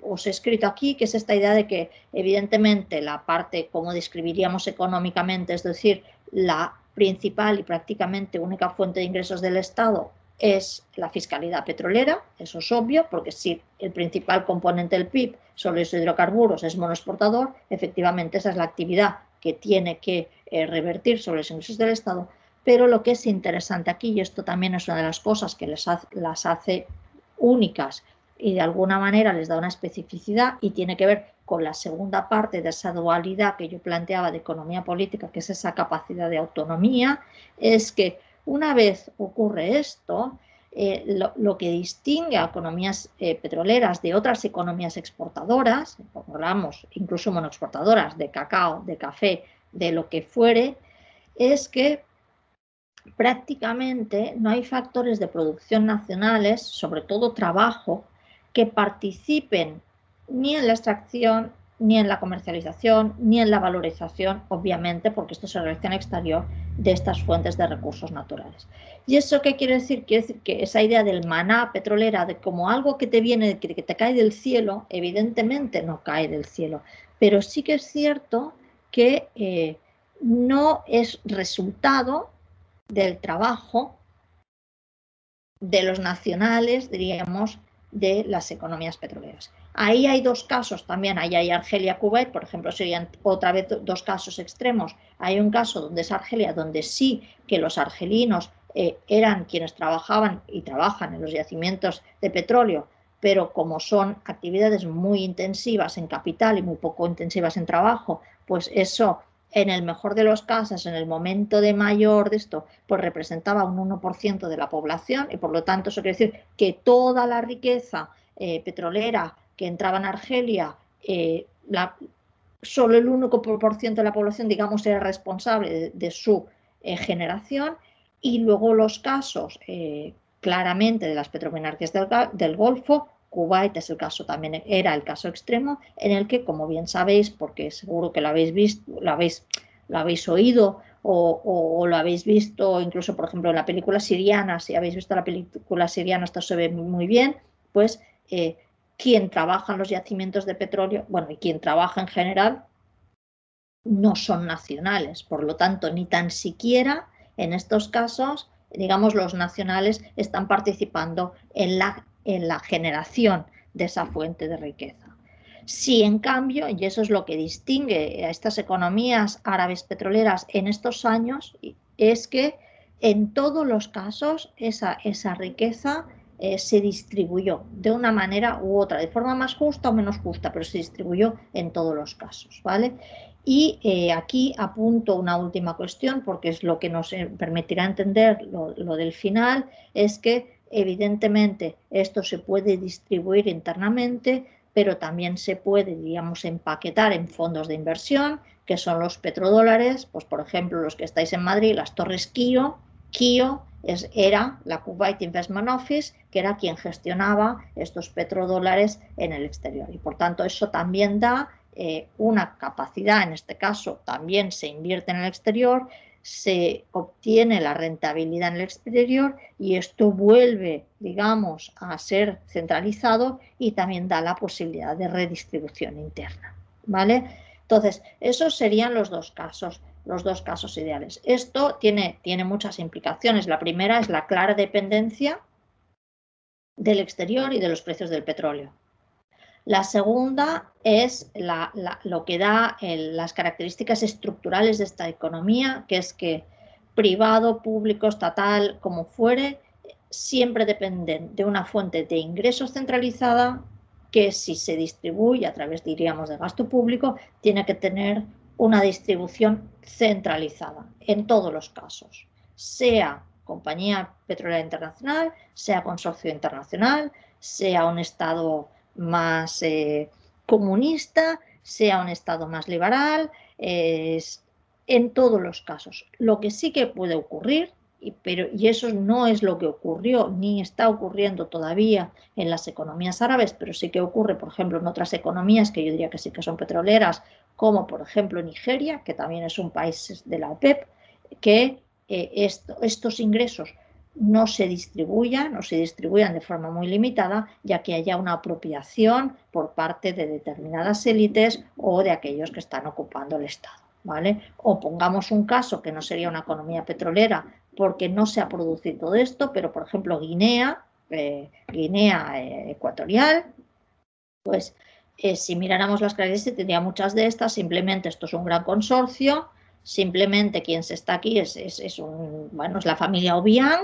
os he escrito aquí, que es esta idea de que evidentemente la parte, como describiríamos económicamente, es decir, la principal y prácticamente única fuente de ingresos del Estado es la fiscalidad petrolera, eso es obvio, porque si el principal componente del PIB son los hidrocarburos, es monoexportador, efectivamente esa es la actividad que tiene que eh, revertir sobre los ingresos del Estado, pero lo que es interesante aquí, y esto también es una de las cosas que les las hace únicas y de alguna manera les da una especificidad y tiene que ver con la segunda parte de esa dualidad que yo planteaba de economía política, que es esa capacidad de autonomía, es que una vez ocurre esto, eh, lo, que distingue a economías eh, petroleras de otras economías exportadoras, hablamos incluso monoexportadoras de cacao, de café, de lo que fuere, es que prácticamente no hay factores de producción nacionales, sobre todo trabajo, que participen ni en la extracción, ni en la comercialización, ni en la valorización, obviamente, porque esto se realiza exterior, de estas fuentes de recursos naturales. ¿Y eso qué quiere decir? Quiere decir que esa idea del maná petrolera, de como algo que te viene, que te cae del cielo, evidentemente no cae del cielo, pero sí que es cierto que eh, no es resultado del trabajo de los nacionales, diríamos, de las economías petroleras. Ahí hay dos casos también, ahí hay Argelia, Kuwait, por ejemplo, serían otra vez dos casos extremos. Hay un caso donde es Argelia, donde sí que los argelinos eh, eran quienes trabajaban y trabajan en los yacimientos de petróleo, pero como son actividades muy intensivas en capital y muy poco intensivas en trabajo, pues eso en el mejor de los casos, en el momento de mayor de esto, pues representaba un 1% de la población y por lo tanto eso quiere decir que toda la riqueza eh, petrolera que entraba en Argelia, eh, solo el 1% de la población, digamos, era responsable de, su eh, generación. Y luego los casos claramente de las petromenarquías del Golfo, Kuwait es el caso también, era el caso extremo, en el que, como bien sabéis, porque seguro que lo habéis visto, lo habéis, lo habéis oído o, lo habéis visto incluso, por ejemplo, en la película siriana, si habéis visto la película siriana, esto se ve muy bien, pues eh, quien trabaja en los yacimientos de petróleo, bueno, y quien trabaja en general, no son nacionales. Por lo tanto, ni tan siquiera en estos casos, digamos, los nacionales están participando en la en la generación de esa fuente de riqueza. Si en cambio, y eso es lo que distingue a estas economías árabes petroleras en estos años, es que en todos los casos esa, esa riqueza eh, se distribuyó de una manera u otra, de forma más justa o menos justa, pero se distribuyó en todos los casos, ¿vale? Y eh, aquí apunto una última cuestión, porque es lo que nos eh, permitirá entender lo, lo del final, es que evidentemente esto se puede distribuir internamente, pero también se puede, digamos, empaquetar en fondos de inversión, que son los petrodólares, pues por ejemplo, los que estáis en Madrid, las torres KIO, KIO era la Kuwait Investment Office, que era quien gestionaba estos petrodólares en el exterior. Y por tanto eso también da eh, una capacidad, en este caso también se invierte en el exterior, se obtiene la rentabilidad en el exterior y esto vuelve, digamos, a ser centralizado y también da la posibilidad de redistribución interna. ¿Vale? Entonces, esos serían los dos casos los dos casos ideales. Esto tiene, tiene muchas implicaciones. La primera es la clara dependencia del exterior y de los precios del petróleo. La segunda es lo que da las características estructurales de esta economía, que es que privado, público, estatal, como fuere, siempre dependen de una fuente de ingresos centralizada que si se distribuye a través, diríamos, de gasto público, tiene que tener una distribución centralizada en todos los casos, sea compañía petrolera internacional, sea consorcio internacional, sea un Estado más eh, comunista, sea un Estado más liberal, en todos los casos. Lo que sí que puede ocurrir, y, pero, y eso no es lo que ocurrió ni está ocurriendo todavía en las economías árabes, pero sí que ocurre, por ejemplo, en otras economías que yo diría que sí que son petroleras, como por ejemplo Nigeria, que también es un país de la OPEP, que eh, estos ingresos no se distribuyan o se distribuyan de forma muy limitada, ya que haya una apropiación por parte de determinadas élites o de aquellos que están ocupando el Estado. ¿vale? O pongamos un caso que no sería una economía petrolera porque no se ha producido esto, pero por ejemplo Guinea, eh, Guinea eh, Ecuatorial, pues eh, si miráramos las características, tendría muchas de estas. Simplemente esto es un gran consorcio. Simplemente quien se está aquí es, es, un, bueno, es la familia Obiang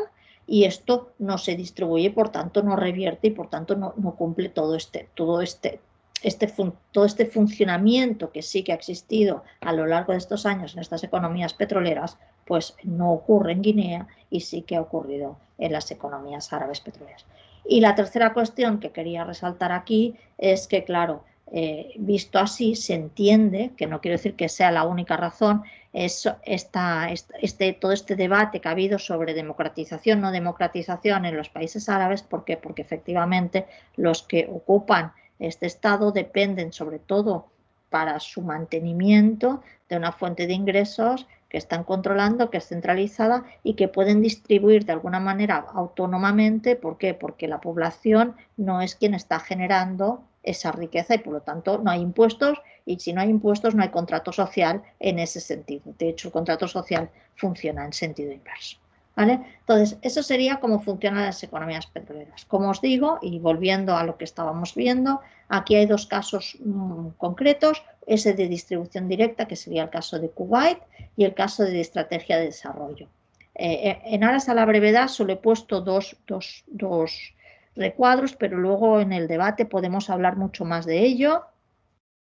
y esto no se distribuye, por tanto no revierte y por tanto no, cumple todo este, todo este, este, todo este funcionamiento que sí que ha existido a lo largo de estos años en estas economías petroleras, pues no ocurre en Guinea y sí que ha ocurrido en las economías árabes petroleras. Y la tercera cuestión que quería resaltar aquí es que, claro, eh, visto así, se entiende, que no quiero decir que sea la única razón, es esta, este, todo este debate que ha habido sobre democratización, no democratización en los países árabes, ¿por qué? Porque efectivamente los que ocupan este Estado dependen sobre todo para su mantenimiento de una fuente de ingresos que están controlando, que es centralizada y que pueden distribuir de alguna manera autónomamente. ¿Por qué? Porque la población no es quien está generando esa riqueza y por lo tanto no hay impuestos y si no hay impuestos no hay contrato social en ese sentido. De hecho, el contrato social funciona en sentido inverso. Entonces, eso sería cómo funcionan las economías petroleras. Como os digo, y volviendo a lo que estábamos viendo, aquí hay dos casos mm, concretos, ese de distribución directa, que sería el caso de Kuwait, y el caso de estrategia de desarrollo. Eh, eh, en aras a la brevedad solo he puesto dos, recuadros, pero luego en el debate podemos hablar mucho más de ello.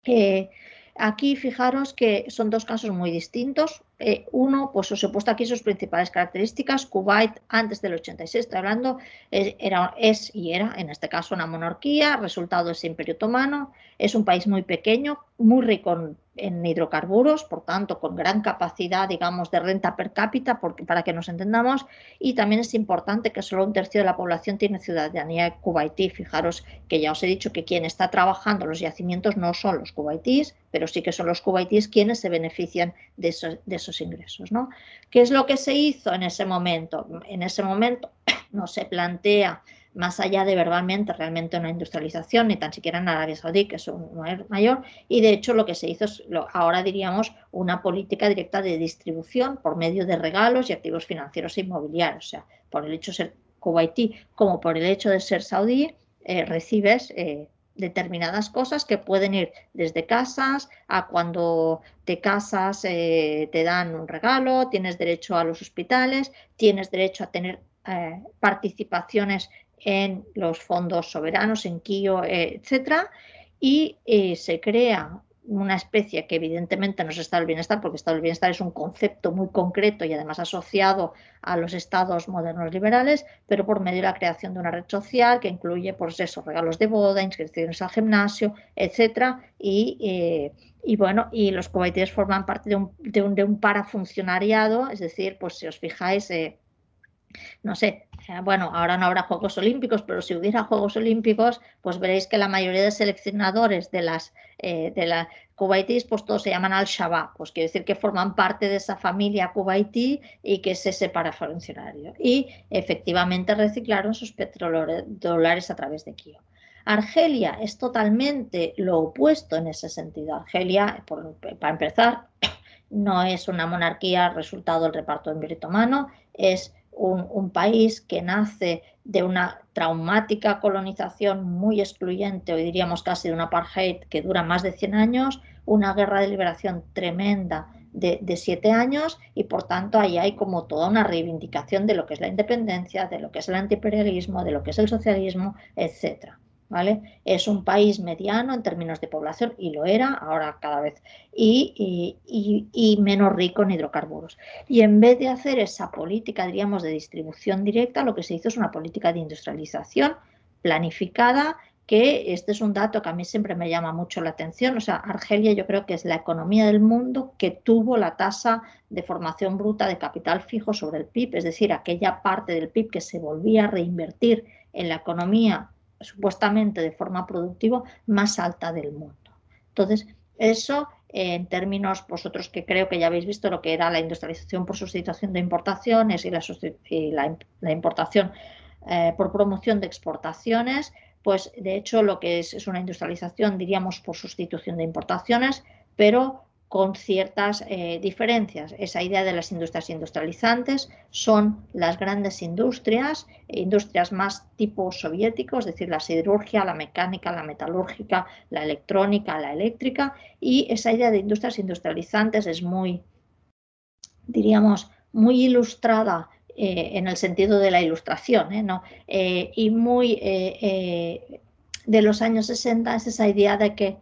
Eh, Aquí fijaros que son dos casos muy distintos. Eh, uno, pues os he puesto aquí sus principales características. Kuwait antes del 86, estoy hablando, era, es y era en este caso una monarquía, resultado ese imperio otomano. Es un país muy pequeño, muy rico en hidrocarburos, por tanto, con gran capacidad, digamos, de renta per cápita, porque, para que nos entendamos, y también es importante que solo un tercio de la población tiene ciudadanía kuwaití. Fijaros que ya os he dicho que quien está trabajando los yacimientos no son los kuwaitíes, pero sí que son los kuwaitíes quienes se benefician de de esos ingresos. ¿no? ¿Qué es lo que se hizo en ese momento? En ese momento [coughs] no se plantea más allá de verbalmente realmente una industrialización, ni tan siquiera en Arabia Saudí, que es un mayor, y de hecho lo que se hizo es, ahora diríamos, una política directa de distribución por medio de regalos y activos financieros e inmobiliarios, o sea, por el hecho de ser kuwaití como por el hecho de ser saudí, eh, recibes eh, determinadas cosas que pueden ir desde casas a cuando te casas eh, te dan un regalo, tienes derecho a los hospitales, tienes derecho a tener participaciones en los fondos soberanos, en KIO, etcétera, y se crea una especie que evidentemente no es estado del bienestar, porque estado del bienestar es un concepto muy concreto y además asociado a los estados modernos liberales, pero por medio de la creación de una red social que incluye, pues eso, regalos de boda, inscripciones al gimnasio, etcétera, y, eh, y bueno, y los comités forman parte de un, de un, de un parafuncionariado, es decir, pues si os fijáis, eh, no sé, bueno, ahora no habrá Juegos Olímpicos, pero si hubiera Juegos Olímpicos, pues veréis que la mayoría de seleccionadores de las eh, de la pues todos se llaman Al-Shabaab, pues quiere decir que forman parte de esa familia kuwaití y que se separa funcionario. Y efectivamente reciclaron sus petrodólares a través de Kio. Argelia es totalmente lo opuesto en ese sentido. Argelia, para empezar, [coughs] no es una monarquía resultado del reparto de mérito humano, es un, país que nace de una traumática colonización muy excluyente, hoy diríamos casi de un apartheid que dura más de 100 años, una guerra de liberación tremenda de, de, siete años y por tanto ahí hay como toda una reivindicación de lo que es la independencia, de lo que es el antiimperialismo, de lo que es el socialismo, etcétera. Es un país mediano en términos de población, y lo era, ahora cada vez, y, menos rico en hidrocarburos. Y en vez de hacer esa política, diríamos, de distribución directa, lo que se hizo es una política de industrialización planificada, que este es un dato que a mí siempre me llama mucho la atención. O sea, Argelia yo creo que es la economía del mundo que tuvo la tasa de formación bruta de capital fijo sobre el PIB, es decir, aquella parte del PIB que se volvía a reinvertir en la economía supuestamente de forma productiva más alta del mundo. Entonces, eso en términos, vosotros que creo que ya habéis visto lo que era la industrialización por sustitución de importaciones y la, importación eh, por promoción de exportaciones, pues de hecho lo que es es una industrialización, diríamos, por sustitución de importaciones, pero con ciertas eh, diferencias. Esa idea de las industrias industrializantes son las grandes industrias, industrias más tipo soviético, es decir, la siderurgia, la mecánica, la metalúrgica, la electrónica, la eléctrica, y esa idea de industrias industrializantes es muy, diríamos, muy ilustrada eh, en el sentido de la ilustración, ¿eh? ¿no? y muy de los años 60 es esa idea de que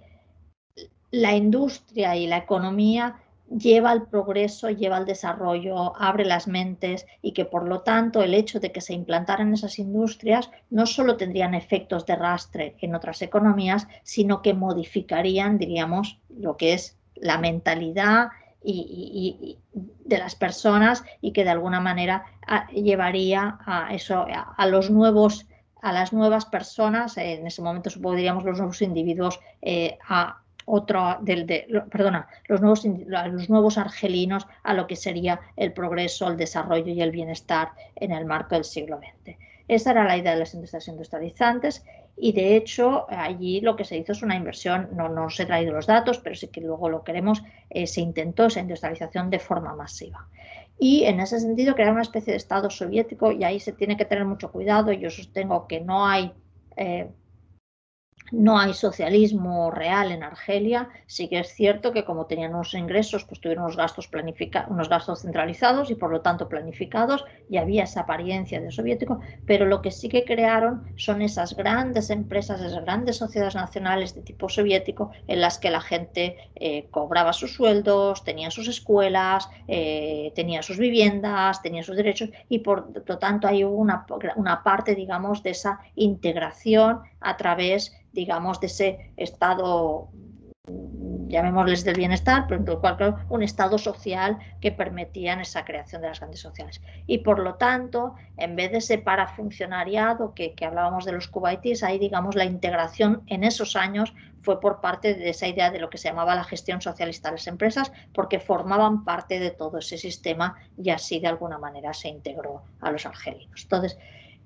la industria y la economía lleva al progreso, lleva al desarrollo, abre las mentes y que por lo tanto el hecho de que se implantaran esas industrias no solo tendrían efectos de rastre en otras economías, sino que modificarían, diríamos, lo que es la mentalidad y, de las personas y que de alguna manera llevaría a eso, a, los nuevos a las nuevas personas, en ese momento supongo diríamos los nuevos individuos, eh, a, otro del, de, perdona, los nuevos, los nuevos argelinos a lo que sería el progreso, el desarrollo y el bienestar en el marco del siglo XX. Esa era la idea de las industrias industrializantes y de hecho allí lo que se hizo es una inversión, no, no os he traído los datos, pero sí que luego lo queremos, eh, se intentó esa industrialización de forma masiva. Y en ese sentido crear una especie de Estado soviético y ahí se tiene que tener mucho cuidado. Yo sostengo que no hay... Eh, no hay socialismo real en Argelia. Sí que es cierto que como tenían unos ingresos, pues tuvieron unos gastos, unos gastos centralizados y por lo tanto planificados y había esa apariencia de soviético, pero lo que sí que crearon son esas grandes empresas, esas grandes sociedades nacionales de tipo soviético en las que la gente eh, cobraba sus sueldos, tenía sus escuelas, eh, tenía sus viviendas, tenía sus derechos y por lo tanto hay una, una parte, digamos, de esa integración a través digamos, de ese estado, llamémosles del bienestar, pero en todo cual, un estado social que permitían esa creación de las grandes sociales. Y por lo tanto, en vez de ese parafuncionariado que, que hablábamos de los cubaitis, ahí, digamos, la integración en esos años fue por parte de esa idea de lo que se llamaba la gestión socialista de las empresas, porque formaban parte de todo ese sistema y así de alguna manera se integró a los argelinos. Entonces,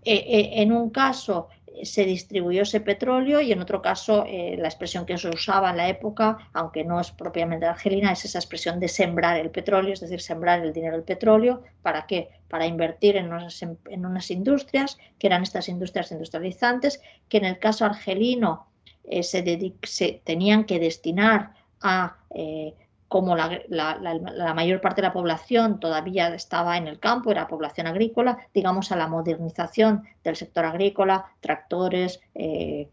eh, eh, en un caso se distribuyó ese petróleo y en otro caso eh, la expresión que se usaba en la época, aunque no es propiamente argelina, es esa expresión de sembrar el petróleo, es decir, sembrar el dinero del petróleo. ¿Para qué? Para invertir en unas, en unas industrias, que eran estas industrias industrializantes, que en el caso argelino eh, se, se, tenían que destinar a eh, como la, mayor parte de la población todavía estaba en el campo, era población agrícola, digamos a la modernización del sector agrícola, tractores, eh,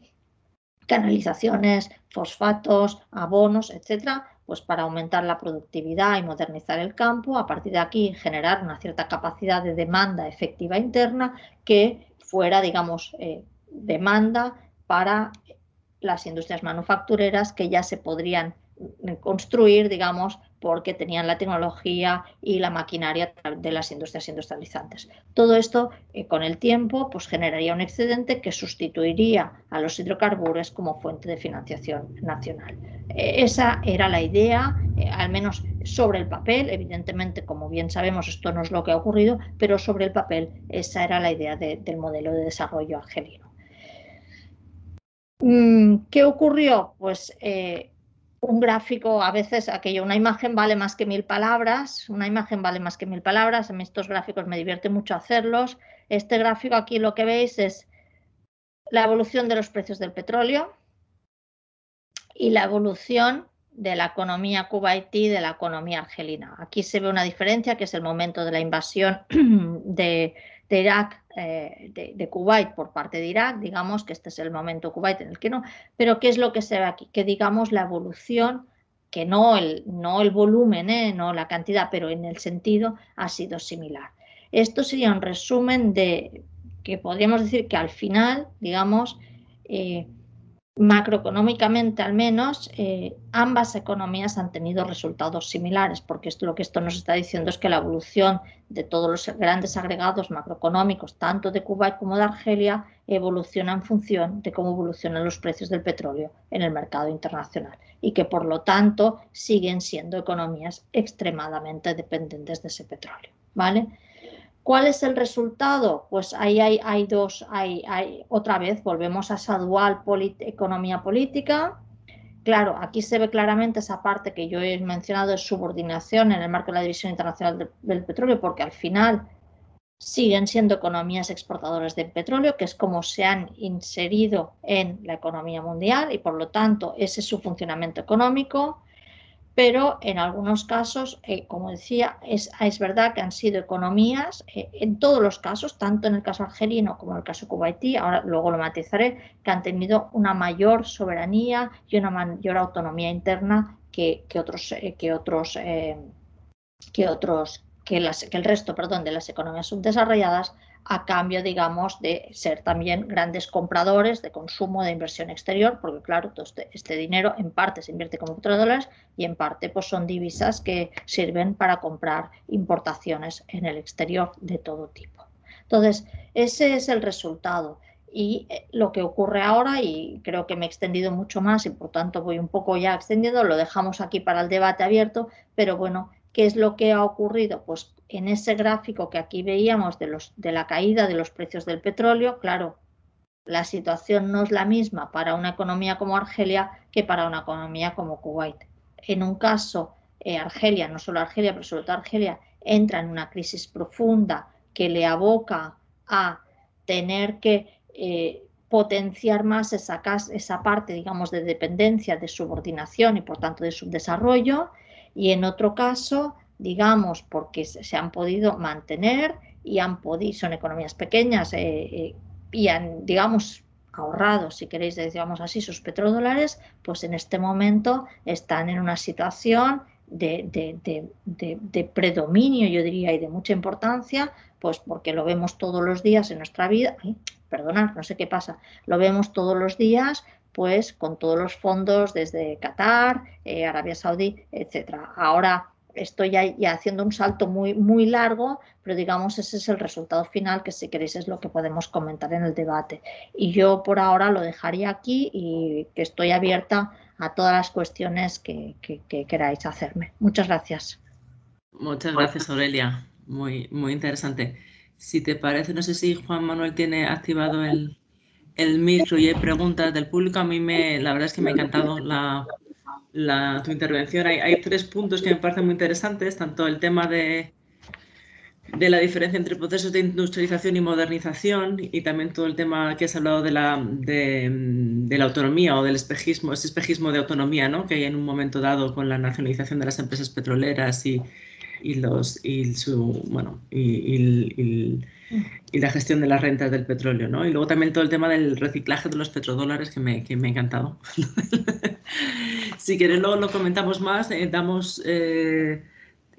canalizaciones, fosfatos, abonos, etcétera, pues para aumentar la productividad y modernizar el campo, a partir de aquí generar una cierta capacidad de demanda efectiva interna que fuera, digamos, eh, demanda para las industrias manufactureras que ya se podrían construir, digamos, porque tenían la tecnología y la maquinaria de las industrias industrializantes. Todo esto, eh, con el tiempo, pues generaría un excedente que sustituiría a los hidrocarburos como fuente de financiación nacional. Eh, esa era la idea, eh, al menos sobre el papel. Evidentemente, como bien sabemos, esto no es lo que ha ocurrido, pero sobre el papel esa era la idea del modelo de desarrollo argelino. Mm, ¿Qué ocurrió? Pues un gráfico, a veces aquello, una imagen vale más que mil palabras, una imagen vale más que mil palabras, en estos gráficos me divierte mucho hacerlos. Este gráfico aquí lo que veis es la evolución de los precios del petróleo y la evolución de la economía kuwaití y de la economía argelina. Aquí se ve una diferencia que es el momento de la invasión [clears throat] de, de Irak, eh, de, Kuwait por parte de Irak, digamos que este es el momento Kuwait en el que no, pero ¿qué es lo que se ve aquí? Que digamos la evolución, que no el, no el volumen, eh, no la cantidad, pero en el sentido ha sido similar. Esto sería un resumen de que podríamos decir que al final, digamos, eh, macroeconómicamente al menos, eh, ambas economías han tenido resultados similares, porque esto, lo que esto nos está diciendo es que la evolución de todos los grandes agregados macroeconómicos, tanto de Cuba como de Argelia, evoluciona en función de cómo evolucionan los precios del petróleo en el mercado internacional y que por lo tanto siguen siendo economías extremadamente dependientes de ese petróleo. ¿vale? ¿Cuál es el resultado? Pues ahí hay, dos, hay, otra vez volvemos a esa dual economía política. Claro, aquí se ve claramente esa parte que yo he mencionado de subordinación en el marco de la División Internacional del Petróleo, porque al final siguen siendo economías exportadoras de petróleo, que es como se han inserido en la economía mundial y por lo tanto ese es su funcionamiento económico pero en algunos casos, eh, como decía, es, es, verdad que han sido economías, eh, en todos los casos, tanto en el caso argelino como en el caso kuwaití, ahora luego lo matizaré, que han tenido una mayor soberanía y una mayor autonomía interna que, que otros, eh, que otros, que otros, que el resto, perdón, de las economías subdesarrolladas a cambio, digamos, de ser también grandes compradores de consumo de inversión exterior, porque claro, este, este dinero en parte se invierte como petrodólares y en parte pues son divisas que sirven para comprar importaciones en el exterior de todo tipo. Entonces, ese es el resultado. Y eh, lo que ocurre ahora, y creo que me he extendido mucho más y por tanto voy un poco ya extendiendo, lo dejamos aquí para el debate abierto, pero bueno, ¿qué es lo que ha ocurrido? Pues en ese gráfico que aquí veíamos de, la caída de los precios del petróleo, claro, la situación no es la misma para una economía como Argelia que para una economía como Kuwait. En un caso, eh, Argelia, no solo Argelia, pero sobre todo Argelia, entra en una crisis profunda que le aboca a tener que eh, potenciar más esa, esa parte, digamos, de dependencia, de subordinación y por tanto de subdesarrollo. Y en otro caso, digamos, porque se han podido mantener y han podido, son economías pequeñas eh, eh, y han, digamos, ahorrado, si queréis, digamos así, sus petrodólares, pues en este momento están en una situación de, de, predominio, yo diría, y de mucha importancia, pues porque lo vemos todos los días en nuestra vida. perdonad, no sé qué pasa, lo vemos todos los días pues con todos los fondos desde Qatar, eh, Arabia Saudí, etcétera. Ahora estoy ya, haciendo un salto muy, muy largo, pero digamos ese es el resultado final que si queréis es lo que podemos comentar en el debate. Y yo por ahora lo dejaría aquí y que estoy abierta a todas las cuestiones que, queráis hacerme. Muchas gracias. Muchas gracias Aurelia, muy, muy interesante. Si te parece, no sé si Juan Manuel tiene activado el, el micro y hay preguntas del público. A mí me, la verdad es que me ha encantado la tu intervención. Hay, tres puntos que me parecen muy interesantes, tanto el tema de, de la diferencia entre procesos de industrialización y modernización y también todo el tema que has hablado de la, de, la autonomía o del espejismo, ese espejismo de autonomía ¿no? que hay en un momento dado con la nacionalización de las empresas petroleras y, y los, y, su, bueno, y, y, la gestión de las rentas del petróleo. ¿no? Y luego también todo el tema del reciclaje de los petrodólares que me, que me ha encantado. [laughs] si quieres luego lo comentamos más, eh, damos... Eh,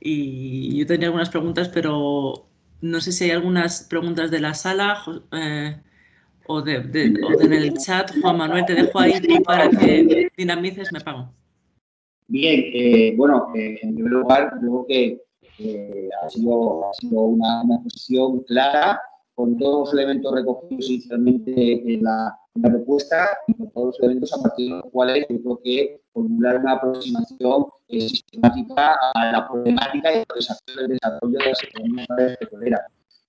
y yo tenía algunas preguntas, pero no sé si hay algunas preguntas de la sala eh, o, de, en el chat. Juan Manuel, te dejo ahí para que dinamices, me pago. Bien, eh, bueno, eh, en primer lugar, creo que ha sido, una, una, posición clara con todos los elementos recogidos inicialmente en la, propuesta y con todos los elementos a partir de los cuales yo creo que formular una aproximación eh, sistemática a la problemática y el desarrollo del desarrollo de las economías petroleras.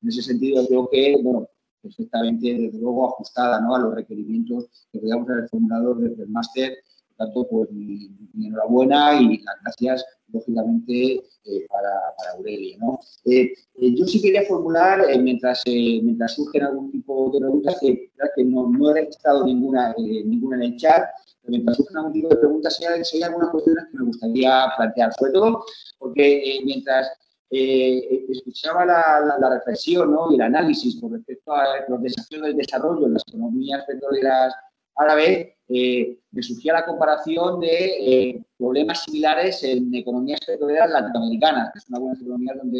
En ese sentido, creo que, bueno, perfectamente, desde luego, ajustada ¿no? a los requerimientos que podíamos haber formulado desde el máster. Tanto, pues mi, enhorabuena y las gracias lógicamente, eh, para, para, Aurelia. ¿no? Eh, eh, yo sí quería formular, mientras, mientras surgen algún tipo de preguntas, que, no, no, he registrado ninguna, ninguna en el chat, pero mientras surgen algún tipo de preguntas, si hay, algunas cuestiones que me gustaría plantear, sobre todo porque mientras escuchaba la, la, reflexión ¿no? y el análisis con respecto a los desafíos del desarrollo en las economías petroleras árabes, eh, me surgía la comparación de eh, problemas similares en economías petroleras latinoamericanas, que son algunas economías donde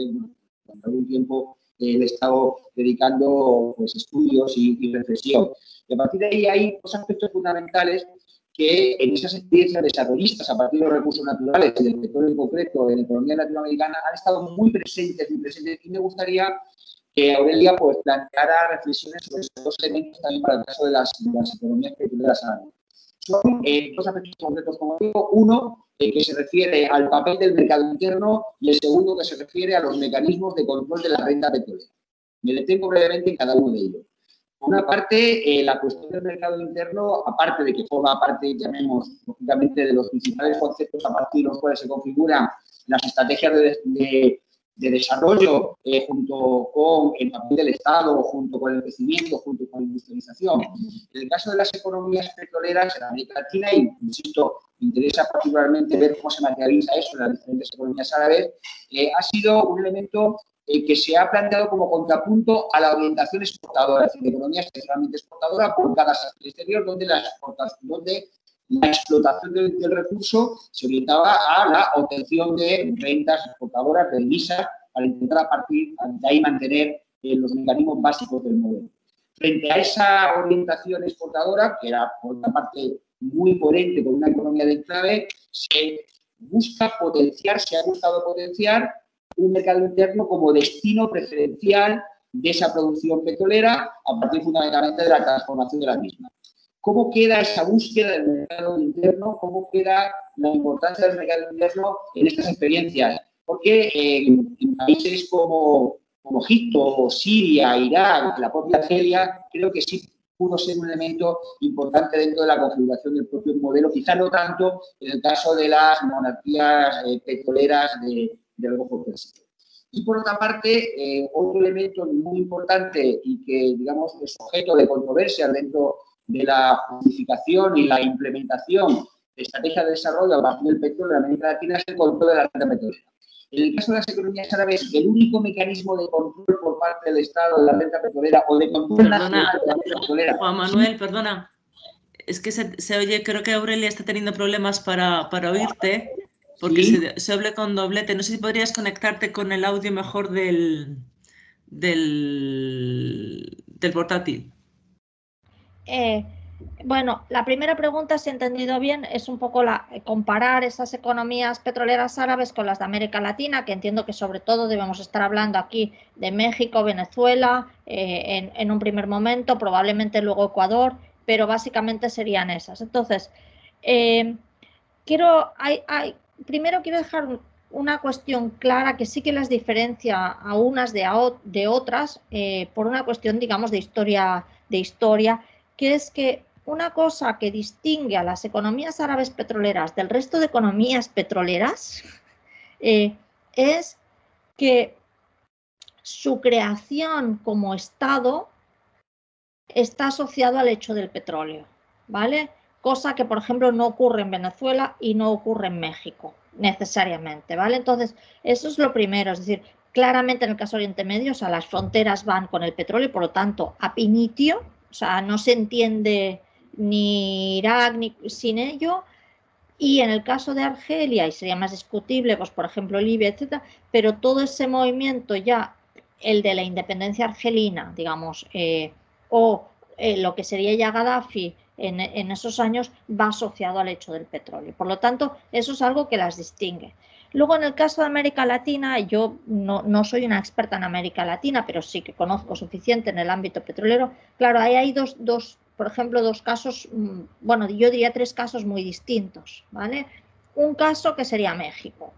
durante algún tiempo eh, he estado dedicando pues, estudios y, reflexión. Y a partir de ahí hay dos aspectos fundamentales que en esas experiencias desarrollistas a partir de los recursos naturales y del petróleo en concreto en economía latinoamericana han estado muy presentes, muy presentes y me gustaría que Aurelia pues, planteara reflexiones sobre estos dos elementos también para el caso de las, de las economías petroleras son eh, dos aspectos concretos, como digo. Uno, eh, que se refiere al papel del mercado interno y el segundo, que se refiere a los mecanismos de control de la renta petrolera. Me detengo brevemente en cada uno de ellos. Por una parte, eh, la cuestión del mercado interno, aparte de que forma parte, llamemos, lógicamente, de los principales conceptos a partir de los cuales se configuran las estrategias de de desarrollo eh, junto con el papel del Estado, junto con el crecimiento, junto con la industrialización. En el caso de las economías petroleras en América Latina, y insisto, me interesa particularmente ver cómo se materializa eso en las diferentes economías árabes, eh, ha sido un elemento eh, que se ha planteado como contrapunto a la orientación exportadora, es decir, economía especialmente exportadora por cada al exterior, donde la donde la explotación del, recurso se orientaba a la obtención de rentas exportadoras, de divisas, para intentar a partir de ahí mantener eh, los mecanismos básicos del modelo. Frente a esa orientación exportadora, que era por una parte muy coherente con una economía de clave, se busca potenciar, se ha buscado potenciar un mercado interno como destino preferencial de esa producción petrolera a partir fundamentalmente de la transformación de la misma. ¿Cómo queda esa búsqueda del mercado interno? ¿Cómo queda la importancia del mercado interno en estas experiencias? Porque en, países como, como, Egipto, Siria, Irak, la propia Argelia, creo que sí pudo ser un elemento importante dentro de la configuración del propio modelo, quizá no tanto en el caso de las monarquías eh, petroleras de, del Golfo Pérsico. Y por otra parte, eh, otro elemento muy importante y que, digamos, es objeto de controversia dentro de la justificación y la implementación de estrategias de desarrollo a partir del petróleo en América Latina es el control de la renta petrolera. En el caso de las economías árabes, el único mecanismo de control por parte del Estado de la renta petrolera o de control perdona, de la renta petrolera. Juan Manuel, perdona. Es que se, oye, creo que Aurelia está teniendo problemas para, para oírte, porque se, se oye con doblete. No sé si podrías conectarte con el audio mejor del, del, del portátil. Eh, bueno, la primera pregunta, si he entendido bien, es un poco la, eh, comparar esas economías petroleras árabes con las de América Latina, que entiendo que sobre todo debemos estar hablando aquí de México, Venezuela, eh, en, un primer momento, probablemente luego Ecuador, pero básicamente serían esas. Entonces, quiero, primero quiero dejar una cuestión clara que sí que las diferencia a unas de, de otras por una cuestión, digamos, de historia, de historia que es que una cosa que distingue a las economías árabes petroleras del resto de economías petroleras eh, es que su creación como Estado está asociado al hecho del petróleo, ¿vale? Cosa que, por ejemplo, no ocurre en Venezuela y no ocurre en México, necesariamente, ¿vale? Entonces, eso es lo primero, es decir, claramente en el caso Oriente Medio, o sea, las fronteras van con el petróleo por lo tanto a pinitio, o sea, no se entiende ni Irak ni sin ello. Y en el caso de Argelia, y sería más discutible, pues por ejemplo Libia, etcétera, pero todo ese movimiento ya, el de la independencia argelina, digamos, eh, o eh, lo que sería ya Gaddafi en, en, esos años, va asociado al hecho del petróleo. Por lo tanto, eso es algo que las distingue. Luego, en el caso de América Latina, yo no, no, soy una experta en América Latina, pero sí que conozco suficiente en el ámbito petrolero. Claro, ahí hay dos, dos por ejemplo, dos casos, mm, bueno, yo diría tres casos muy distintos, ¿vale? Un caso que sería México.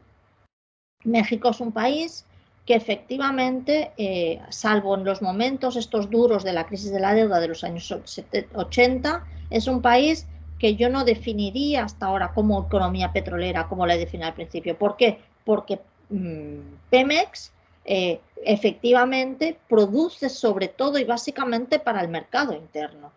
México es un país que efectivamente, eh, salvo en los momentos estos duros de la crisis de la deuda de los años 80, es un país que yo no definiría hasta ahora como economía petrolera, como la definí al principio. ¿Por qué? Porque mmm, Pemex eh, efectivamente produce sobre todo y básicamente para el mercado interno.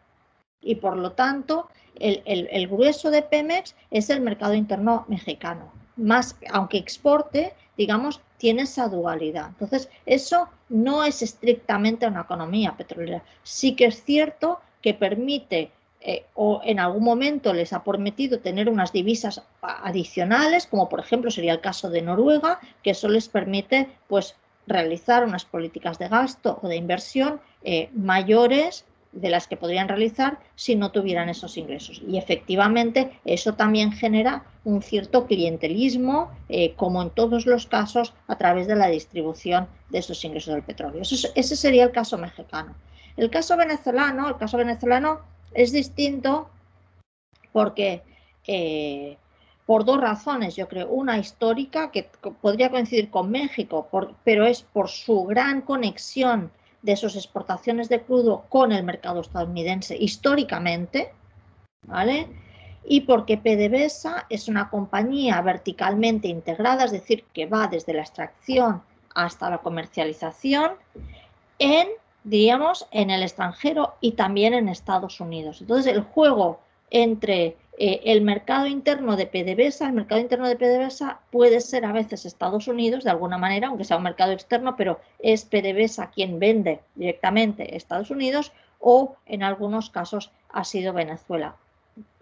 Y por lo tanto, el, el, el grueso de Pemex es el mercado interno mexicano. Más, aunque exporte, digamos, tiene esa dualidad. Entonces, eso no es estrictamente una economía petrolera. Sí que es cierto que permite eh, o en algún momento les ha permitido tener unas divisas adicionales, como por ejemplo sería el caso de Noruega, que eso les permite pues realizar unas políticas de gasto o de inversión eh, mayores de las que podrían realizar si no tuvieran esos ingresos. Y efectivamente eso también genera un cierto clientelismo, eh, como en todos los casos, a través de la distribución de esos ingresos del petróleo. Ese sería el caso mexicano. El caso venezolano, el caso venezolano es distinto porque eh, por dos razones, yo creo. Una histórica que podría coincidir con México, pero es por su gran conexión de sus exportaciones de crudo con el mercado estadounidense históricamente, ¿vale? Y porque PDVSA es una compañía verticalmente integrada, es decir, que va desde la extracción hasta la comercialización en diríamos, en el extranjero y también en Estados Unidos. Entonces, el juego entre eh, el mercado interno de PDVSA, el mercado interno de PDVSA puede ser a veces Estados Unidos, de alguna manera, aunque sea un mercado externo, pero es PDVSA quien vende directamente Estados Unidos o en algunos casos ha sido Venezuela.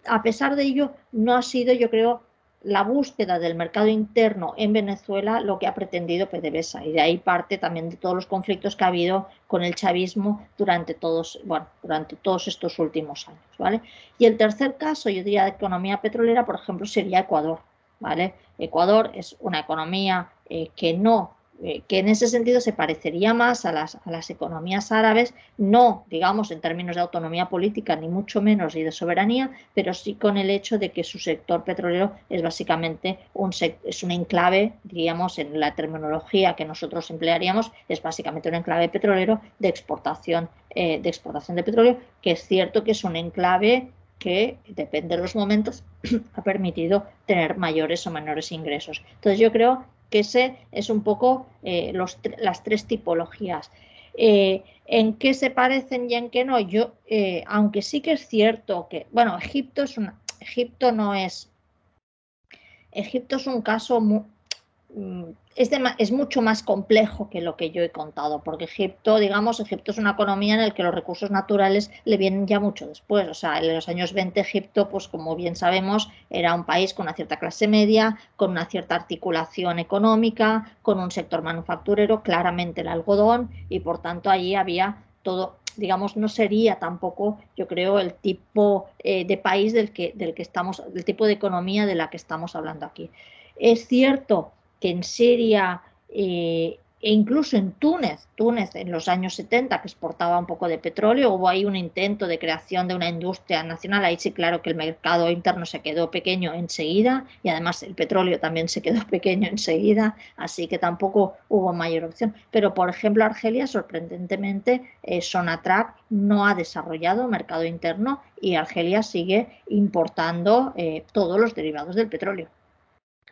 A pesar de ello, no ha sido, yo creo, la búsqueda del mercado interno en Venezuela lo que ha pretendido PDVSA y de ahí parte también de todos los conflictos que ha habido con el chavismo durante todos, bueno, durante todos estos últimos años, ¿vale? Y el tercer caso, yo diría de economía petrolera, por ejemplo, sería Ecuador, ¿vale? Ecuador es una economía eh, que no eh, que en ese sentido se parecería más a las, a las economías árabes, no, digamos, en términos de autonomía política, ni mucho menos y de soberanía, pero sí con el hecho de que su sector petrolero es básicamente un, es un enclave, diríamos, en la terminología que nosotros emplearíamos, es básicamente un enclave petrolero de exportación, eh, de exportación de petróleo, que es cierto que es un enclave que, depende de los momentos, [clears throat] ha permitido tener mayores o menores ingresos. Entonces yo creo que ese es un poco eh, los, las tres tipologías. Eh, ¿En qué se parecen y en qué no? Yo, eh, aunque sí que es cierto que, bueno, Egipto es una, Egipto no es, Egipto es un caso muy, mm, es, es, mucho más complejo que lo que yo he contado, porque Egipto, digamos, Egipto es una economía en la que los recursos naturales le vienen ya mucho después. O sea, en los años 20 Egipto, pues como bien sabemos, era un país con una cierta clase media, con una cierta articulación económica, con un sector manufacturero, claramente el algodón, y por tanto allí había todo, digamos, no sería tampoco, yo creo, el tipo eh, de país del que, del que estamos, del tipo de economía de la que estamos hablando aquí. Es cierto que en Siria eh, e incluso en Túnez, Túnez en los años 70 que exportaba un poco de petróleo, hubo ahí un intento de creación de una industria nacional, ahí sí claro que el mercado interno se quedó pequeño enseguida y además el petróleo también se quedó [laughs] pequeño enseguida, así que tampoco hubo mayor opción. Pero por ejemplo Argelia sorprendentemente eh, no ha desarrollado mercado interno y Argelia sigue importando eh, todos los derivados del petróleo.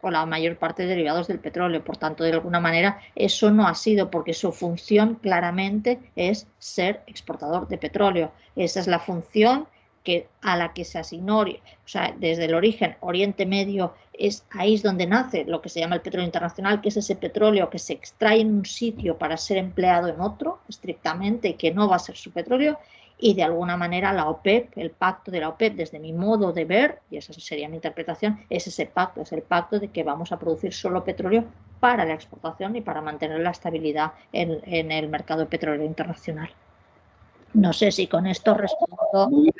O la mayor parte de derivados del petróleo. Por tanto, de alguna manera, eso no ha sido porque su función claramente es ser exportador de petróleo. Esa es la función que, a la que se asignó, o sea, desde el origen, Oriente Medio, es ahí donde nace lo que se llama el petróleo internacional, que es ese petróleo que se extrae en un sitio para ser empleado en otro, estrictamente, que no va a ser su petróleo, y de alguna manera la OPEP, el pacto de la OPEP, desde mi modo de ver, y esa sería mi interpretación, es ese pacto, es el pacto de que vamos a producir solo petróleo para la exportación y para mantener la estabilidad en, el mercado de petróleo internacional. No sé si con esto respondo.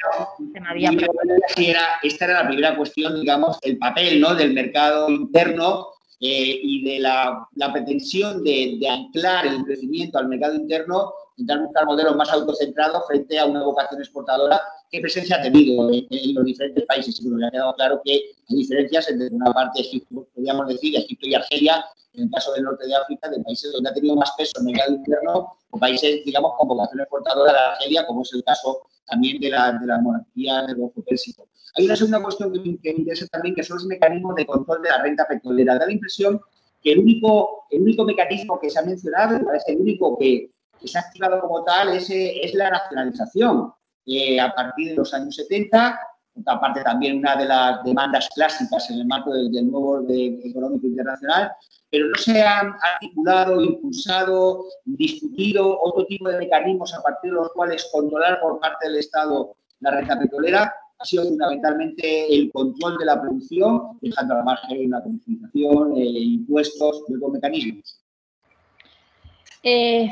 esta era la primera cuestión, digamos, el papel ¿no? del mercado interno eh, y de la, pretensión de, anclar el crecimiento al mercado interno intentar buscar modelos más autocentrados frente a una vocación exportadora ¿Qué presencia ha tenido en, los diferentes países. Y me ha quedado claro que hay diferencias entre una parte, Egipto, podríamos decir, Egipto y Argelia, en el caso del norte de África, de países donde ha tenido más peso en el mercado interno, o países, digamos, con vocación exportadora de Argelia, como es el caso también de la, de la monarquía del Golfo Pérsico. Hay una segunda cuestión que me, interesa también, que son los mecanismos de control de la renta petrolera. Da la impresión que el único, el único mecanismo que se ha mencionado, parece el único que, se ha activado como tal es, es la nacionalización. A partir de los años 70, aparte también una de las demandas clásicas en el marco del, nuevo orden económico internacional, pero no se han articulado, impulsado, discutido otro tipo de mecanismos a partir de los cuales controlar por parte del Estado la renta petrolera. Sido fundamentalmente el control de la producción, dejando a la margen la comercialización, eh, impuestos y otros mecanismos. Eh,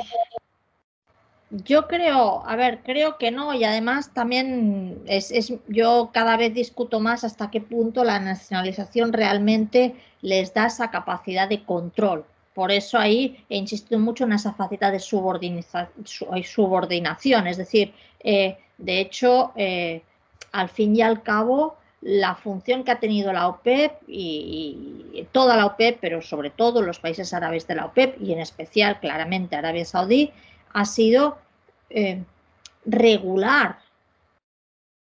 yo creo, a ver, creo que no y además también es, yo cada vez discuto más hasta qué punto la nacionalización realmente les da esa capacidad de control. Por eso ahí he insistido mucho en esa faceta de subordinación, es decir, eh, de hecho, eh, al fin y al cabo, la función que ha tenido la OPEP y, y, toda la OPEP, pero sobre todo los países árabes de la OPEP y en especial claramente Arabia Saudí, ha sido eh, regular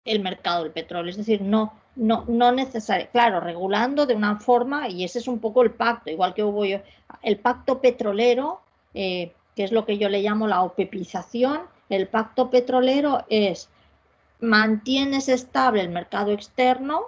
el mercado del petróleo, es decir, no, no, no necesario, claro, regulando de una forma, y ese es un poco el pacto, igual que hubo yo, el pacto petrolero, eh, que es lo que yo le llamo la OPEPización, el pacto petrolero es mantienes estable el mercado externo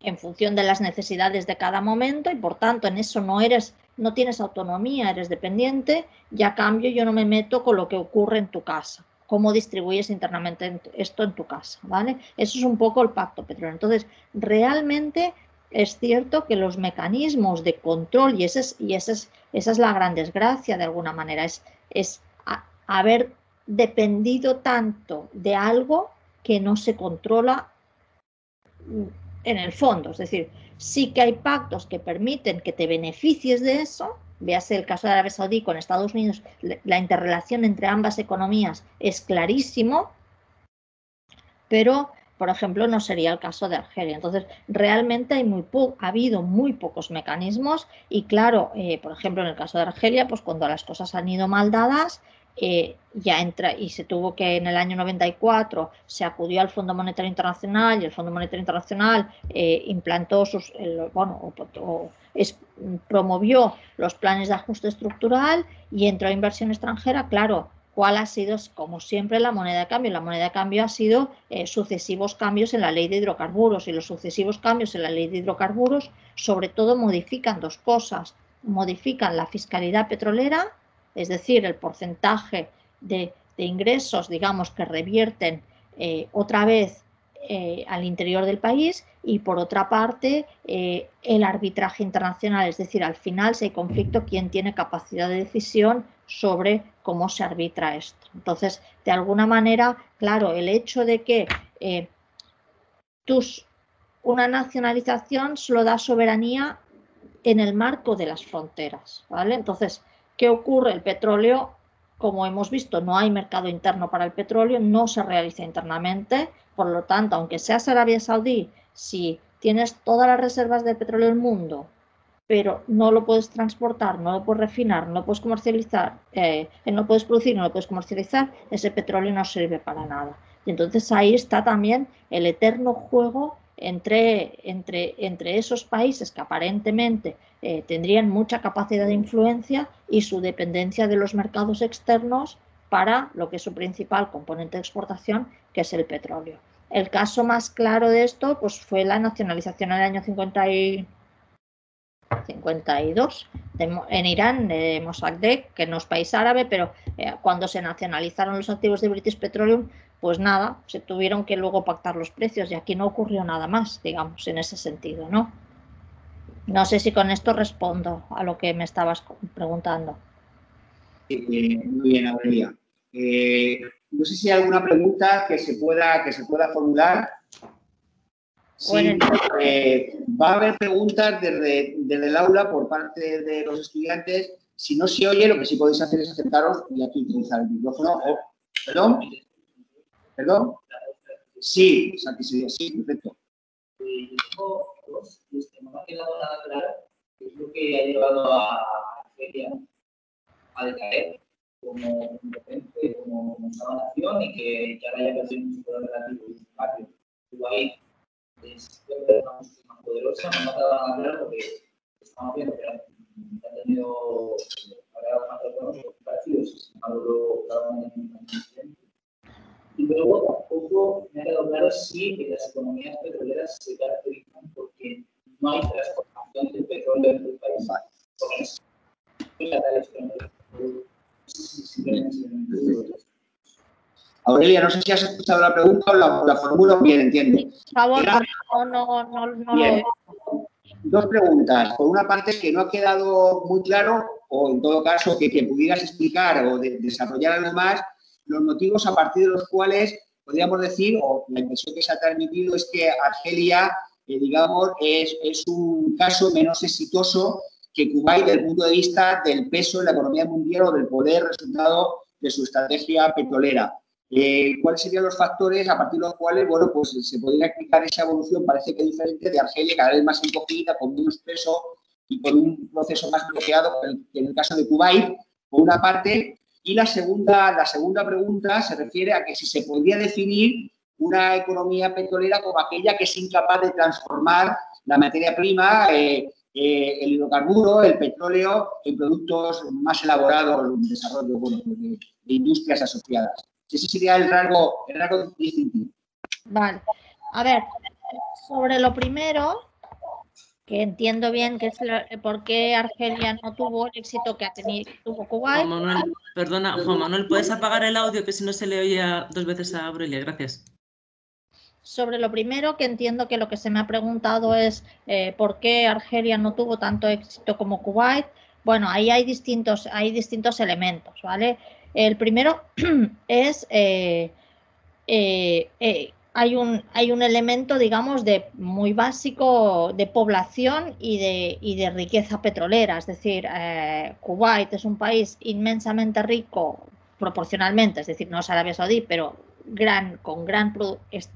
en función de las necesidades de cada momento y por tanto en eso no eres no tienes autonomía, eres dependiente y a cambio yo no me meto con lo que ocurre en tu casa, cómo distribuyes internamente esto en tu casa, ¿vale? Eso es un poco el pacto petrolero. Entonces, realmente es cierto que los mecanismos de control, y, ese es, y esa, es, esa es la gran desgracia de alguna manera, es, es haber dependido tanto de algo que no se controla en el fondo. Es decir, sí que hay pactos que permiten que te beneficies de eso. Véase el caso de Arabia Saudí con Estados Unidos, la interrelación entre ambas economías es clarísimo, pero, por ejemplo, no sería el caso de Argelia. Entonces, realmente hay muy ha habido muy pocos mecanismos y, claro, eh, por ejemplo, en el caso de Argelia, pues cuando las cosas han ido mal dadas, eh, ya entra y se tuvo que en el año 94 se acudió al Fondo Monetario Internacional y el Fondo Monetario Internacional eh, implantó sus, bueno, promovió los planes de ajuste estructural y entró inversión extranjera, claro, ¿Cuál ha sido, como siempre, la moneda de cambio? La moneda de cambio ha sido eh, sucesivos cambios en la ley de hidrocarburos y los sucesivos cambios en la ley de hidrocarburos sobre todo modifican dos cosas. Modifican la fiscalidad petrolera es decir, el porcentaje de, ingresos, digamos, que revierten eh, otra vez eh, al interior del país y por otra parte eh, el arbitraje internacional, es decir, al final si hay conflicto, quién tiene capacidad de decisión sobre cómo se arbitra esto. Entonces, de alguna manera, claro, el hecho de que tus, una nacionalización solo da soberanía en el marco de las fronteras, ¿vale? Entonces, ¿Qué ocurre? El petróleo, como hemos visto, no hay mercado interno para el petróleo, no se realiza internamente, por lo tanto, aunque seas Arabia Saudí, si tienes todas las reservas de petróleo del mundo, pero no lo puedes transportar, no lo puedes refinar, no lo puedes comercializar, eh, no puedes producir, no lo puedes comercializar, ese petróleo no sirve para nada. Y entonces ahí está también el eterno juego entre, entre, entre esos países que aparentemente eh, tendrían mucha capacidad de influencia y su dependencia de los mercados externos para lo que es su principal componente de exportación, que es el petróleo. El caso más claro de esto pues, fue la nacionalización en el año 52 en Irán de Mossadegh, que no es país árabe, pero eh, cuando se nacionalizaron los activos de British Petroleum, pues nada, se tuvieron que luego pactar los precios y aquí no ocurrió nada más, digamos, en ese sentido, ¿no? No sé si con esto respondo a lo que me estabas preguntando. muy bien, Aurelia. Eh, no sé si hay alguna pregunta que se pueda, que se pueda formular. Sí, eh, va a haber preguntas desde, el aula por parte de los estudiantes. Si no se oye, lo que sí podéis hacer es aceptaros y aquí utilizar el micrófono. ¿Perdón? ¿Perdón? Sí, sí, sí, perfecto. no me ha quedado nada claro qué es lo que ha llevado a Argelia a decaer como competente, como, como nación y que ya haya perdido un poder relativo y es una más poderosa, no me ha quedado nada claro porque estamos viendo que ha tenido variados más económicos parecidos, sin embargo, un presidente. Y luego tampoco me ha quedado claro si las economías petroleras se caracterizan porque no hay transformación del petróleo en el país. Con eso, Aurelia, no sé si has escuchado la pregunta o la, la formulo bien, entiendo. Por favor, no, no, no, no Dos preguntas. Por una parte, que no ha quedado muy claro, o en todo caso, que, que pudieras explicar o desarrollar algo más, los motivos a partir de los cuales podríamos decir, o la impresión que se ha transmitido es que Argelia, eh, digamos, es, es un caso menos exitoso que Kuwait desde el punto de vista del peso en la economía mundial o del poder resultado de su estrategia petrolera. Eh, ¿Cuáles serían los factores a partir de los cuales, bueno, pues se podría explicar esa evolución, parece que diferente, de Argelia, cada vez más encogida, con menos peso y con un proceso más bloqueado que en el caso de Kuwait, por una parte, y la segunda, la segunda pregunta se refiere a que si se podría definir una economía petrolera como aquella que es incapaz de transformar la materia prima, eh, eh, el hidrocarburo, el petróleo en productos más elaborados, un desarrollo de, industrias asociadas. Ese sería el rasgo, el rasgo distintivo. Vale. A ver, sobre lo primero, que entiendo bien que es por qué Argelia no tuvo el éxito que ha tenido tuvo Kuwait. Juan Manuel, perdona, Juan Manuel, ¿puedes apagar el audio que si no se le oía dos veces a Aurelia? Gracias. Sobre lo primero, que entiendo que lo que se me ha preguntado es eh, por qué Argelia no tuvo tanto éxito como Kuwait. Bueno, ahí hay distintos, hay distintos elementos, ¿vale? El primero [clears throat] es, eh, eh, hay, un, hay un elemento, digamos, de muy básico de población y de, y de riqueza petrolera. Es decir, Kuwait es un país inmensamente rico proporcionalmente, es decir, no es Arabia Saudí, pero gran, con, gran,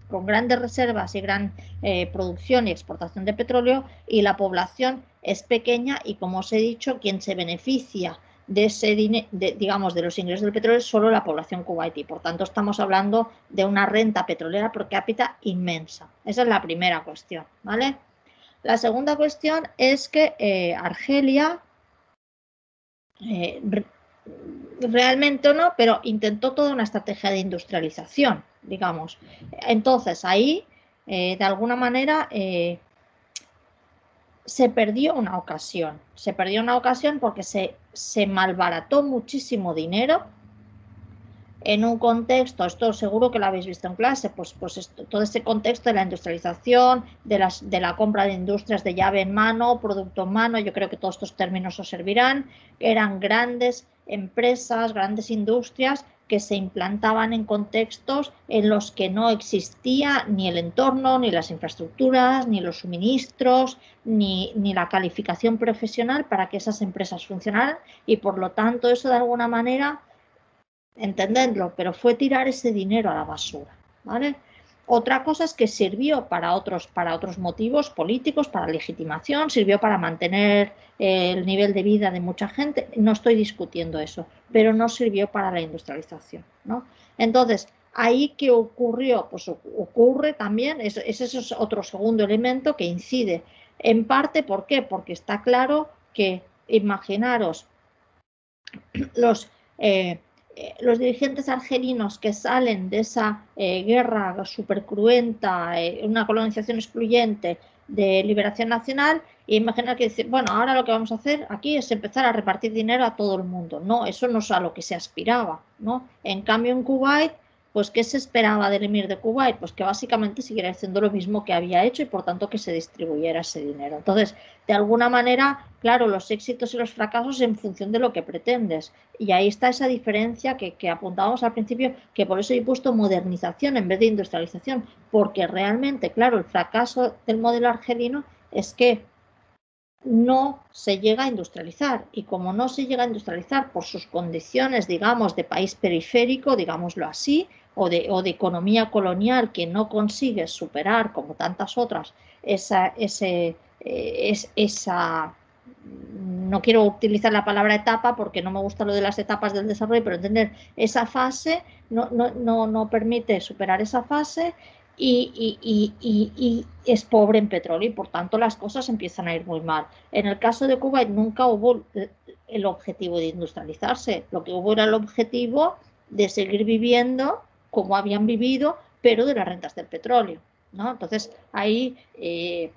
con grandes reservas y gran eh, producción y exportación de petróleo y la población es pequeña y como os he dicho, quien se beneficia de ese dinero, digamos, de los ingresos del petróleo solo la población kuwaití. Por tanto, estamos hablando de una renta petrolera per cápita inmensa. Esa es la primera cuestión, ¿vale? La segunda cuestión es que eh, Argelia eh, realmente no, pero intentó toda una estrategia de industrialización, digamos. Entonces ahí, eh, de alguna manera, se perdió una ocasión. Se perdió una ocasión porque se, se malbarató muchísimo dinero en un contexto, esto seguro que lo habéis visto en clase, pues, pues todo ese contexto de la industrialización, de, las, de la compra de industrias de llave en mano, producto en mano, yo creo que todos estos términos os servirán, eran grandes empresas, grandes industrias que se implantaban en contextos en los que no existía ni el entorno, ni las infraestructuras, ni los suministros, ni, ni, la calificación profesional para que esas empresas funcionaran y por lo tanto eso de alguna manera entendedlo, pero fue tirar ese dinero a la basura, ¿vale? Otra cosa es que sirvió para otros, para otros motivos políticos, para legitimación, sirvió para mantener eh, el nivel de vida de mucha gente, no estoy discutiendo eso, pero no sirvió para la industrialización, ¿no? Entonces, ahí qué ocurrió, pues ocurre también, ese es otro segundo elemento que incide en parte, ¿por qué? Porque está claro que, imaginaros, [clears throat] los, eh, eh, los dirigentes argelinos que salen de esa eh, guerra súper cruenta, una colonización excluyente de liberación nacional, e imaginar que dicen, bueno, ahora lo que vamos a hacer aquí es empezar a repartir dinero a todo el mundo. No, eso no es a lo que se aspiraba. ¿no? En cambio, en Kuwait pues ¿qué se esperaba del emir de Kuwait? Pues que básicamente siguiera haciendo lo mismo que había hecho y por tanto que se distribuyera ese dinero. Entonces, de alguna manera, claro, los éxitos y los fracasos en función de lo que pretendes. Y ahí está esa diferencia que, que apuntábamos al principio, que por eso he puesto modernización en vez de industrialización, porque realmente, claro, el fracaso del modelo argelino es que no se llega a industrializar. Y como no se llega a industrializar por sus condiciones, digamos, de país periférico, digámoslo así, o de, o de economía colonial que no consigue superar, como tantas otras, esa, ese, eh, es, esa, no quiero utilizar la palabra etapa porque no me gusta lo de las etapas del desarrollo, pero entender esa fase no, no, no, no permite superar esa fase y, y, y, es pobre en petróleo y por tanto las cosas empiezan a ir muy mal. En el caso de Cuba nunca hubo el objetivo de industrializarse, lo que hubo era el objetivo de seguir viviendo como habían vivido, pero de las rentas del petróleo. ¿no? Entonces, ahí eh,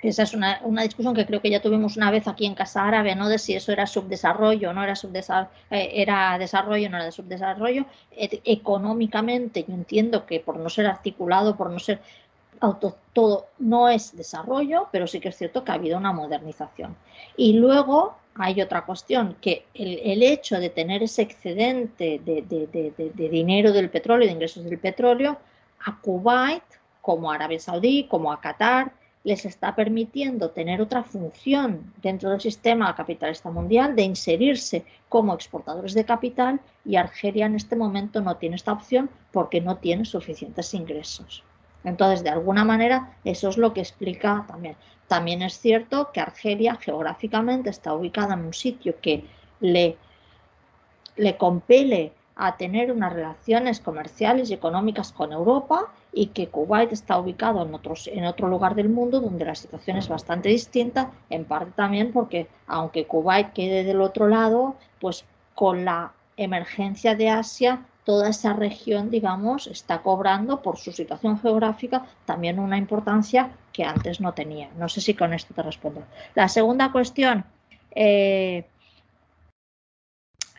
esa es una, discusión que creo que ya tuvimos una vez aquí en Casa Árabe, ¿no? De si eso era subdesarrollo o no era subdesarrollo, eh, era desarrollo no era de subdesarrollo. económicamente, yo entiendo que por no ser articulado, por no ser auto, todo, no es desarrollo, pero sí que es cierto que ha habido una modernización. Y luego hay otra cuestión, que el, hecho de tener ese excedente de, dinero del petróleo, de ingresos del petróleo, a Kuwait, como a Arabia Saudí, como a Qatar, les está permitiendo tener otra función dentro del sistema capitalista mundial, de inserirse como exportadores de capital y Argelia en este momento no tiene esta opción porque no tiene suficientes ingresos. Entonces, de alguna manera, eso es lo que explica también. También es cierto que Argelia geográficamente está ubicada en un sitio que le, le compele a tener unas relaciones comerciales y económicas con Europa y que Kuwait está ubicado en, otros, en otro lugar del mundo donde la situación es bastante distinta, en parte también porque aunque Kuwait quede del otro lado, pues con la emergencia de Asia toda esa región, digamos, está cobrando por su situación geográfica también una importancia que antes no tenía. No sé si con esto te respondo. La segunda cuestión, eh,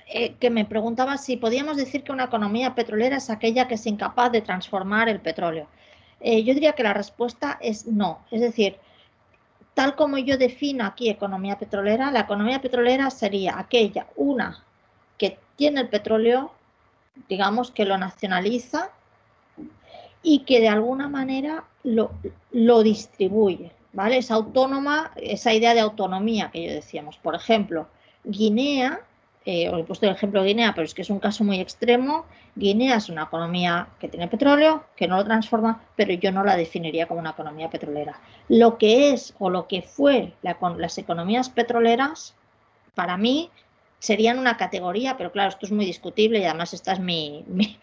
eh, que me preguntaba si podíamos decir que una economía petrolera es aquella que es incapaz de transformar el petróleo. Eh, yo diría que la respuesta es no. Es decir, tal como yo defino aquí economía petrolera, la economía petrolera sería aquella, una, que tiene el petróleo digamos que lo nacionaliza y que de alguna manera lo, lo distribuye, ¿vale? Es autónoma, esa idea de autonomía que yo decíamos. Por ejemplo, Guinea, eh, os he puesto el ejemplo de Guinea, pero es que es un caso muy extremo. Guinea es una economía que tiene petróleo, que no lo transforma, pero yo no la definiría como una economía petrolera. Lo que es o lo que fue las economías petroleras, para mí, serían una categoría, pero claro, esto es muy discutible y además esta es mi, [laughs]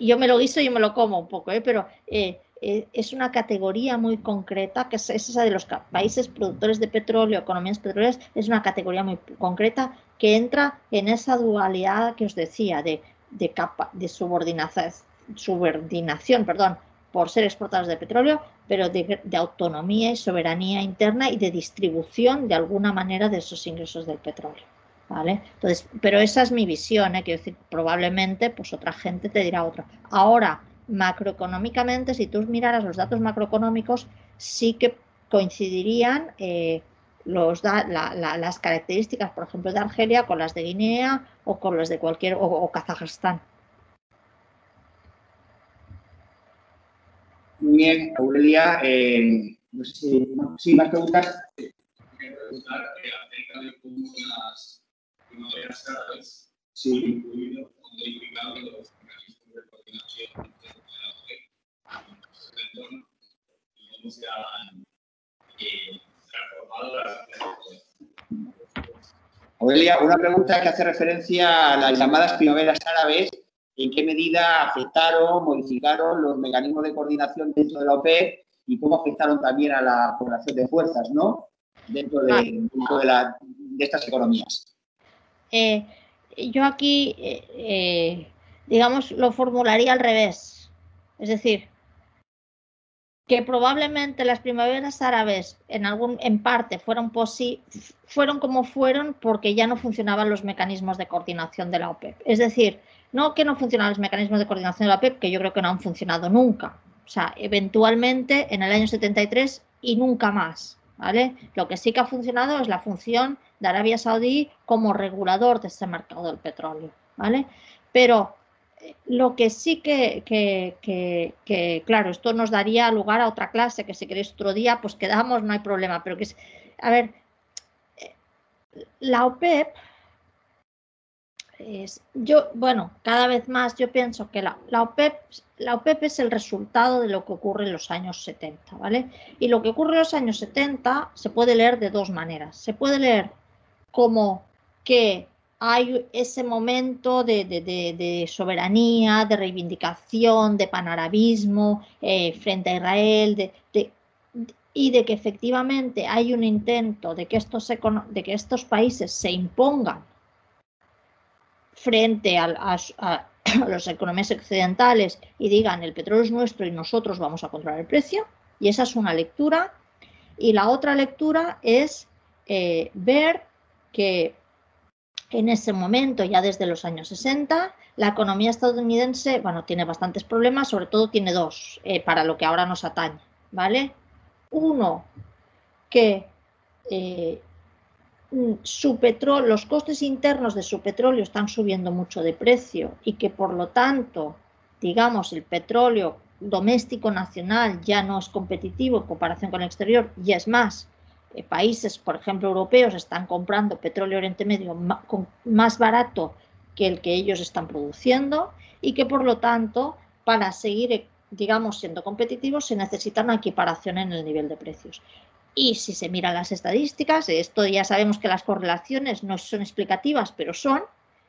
yo me lo guiso y me lo como un poco, ¿eh? pero eh, eh, es una categoría muy concreta, que es, esa de los países productores de petróleo, economías petroleras, es una categoría muy concreta que entra en esa dualidad que os decía de, capa, de subordinación, por ser exportadores de petróleo, pero de, de, autonomía y soberanía interna y de distribución de alguna manera de esos ingresos del petróleo. ¿Vale? Entonces, pero esa es mi visión, ¿eh? quiero decir, probablemente pues otra gente te dirá otra. Ahora, macroeconómicamente, si tú miraras los datos macroeconómicos, sí que coincidirían eh, los las características, por ejemplo, de Argelia con las de Guinea o con las de cualquier, o, Kazajstán. Muy bien, Aurelia, eh, no sé si, si más preguntas. Preguntar acerca de cómo las primaveras de de la una pregunta que hace referencia a las llamadas primaveras árabes en qué medida afectaron, modificaron los mecanismos de coordinación dentro de la OPEP y cómo afectaron también a la población de fuerzas, ¿no? Dentro de, ah. estas economías. Eh, yo aquí, eh, eh, digamos, lo formularía al revés. Es decir, que probablemente las primaveras árabes en algún en parte fueron fueron como fueron porque ya no funcionaban los mecanismos de coordinación de la OPEP. Es decir, no que no funcionaban los mecanismos de coordinación de la OPEP, que yo creo que no han funcionado nunca. O sea, eventualmente en el año 73 y nunca más. ¿Vale? Lo que sí que ha funcionado es la función de Arabia Saudí como regulador de este mercado del petróleo. ¿vale? Pero lo que sí que, claro, esto nos daría lugar a otra clase, que si queréis otro día, pues quedamos, no hay problema, pero que es, a ver, la OPEP yo, bueno, cada vez más yo pienso que la, OPEP, la OPEP es el resultado de lo que ocurre en los años 70, ¿vale? Y lo que ocurre en los años 70 se puede leer de dos maneras. Se puede leer como que hay ese momento de, soberanía, de reivindicación, de panarabismo eh, frente a Israel, y de que efectivamente hay un intento de que, estos, de que estos países se impongan frente a, a, [clears throat] las economías occidentales y digan el petróleo es nuestro y nosotros vamos a controlar el precio. Y esa es una lectura. Y la otra lectura es eh, ver que en ese momento, ya desde los años 60, la economía estadounidense, bueno, tiene bastantes problemas, sobre todo tiene dos, eh, para lo que ahora nos atañe, ¿vale? Uno, que eh, su petróleo, los costes internos de su petróleo están subiendo mucho de precio y que por lo tanto, digamos, el petróleo doméstico nacional ya no es competitivo en comparación con el exterior y es más, eh, países, por ejemplo, europeos, están comprando petróleo Oriente Medio más barato que el que ellos están produciendo y que, por lo tanto, para seguir, eh, digamos, siendo competitivos, se necesita una equiparación en el nivel de precios. Y si se miran las estadísticas, esto ya sabemos que las correlaciones no son explicativas, pero son,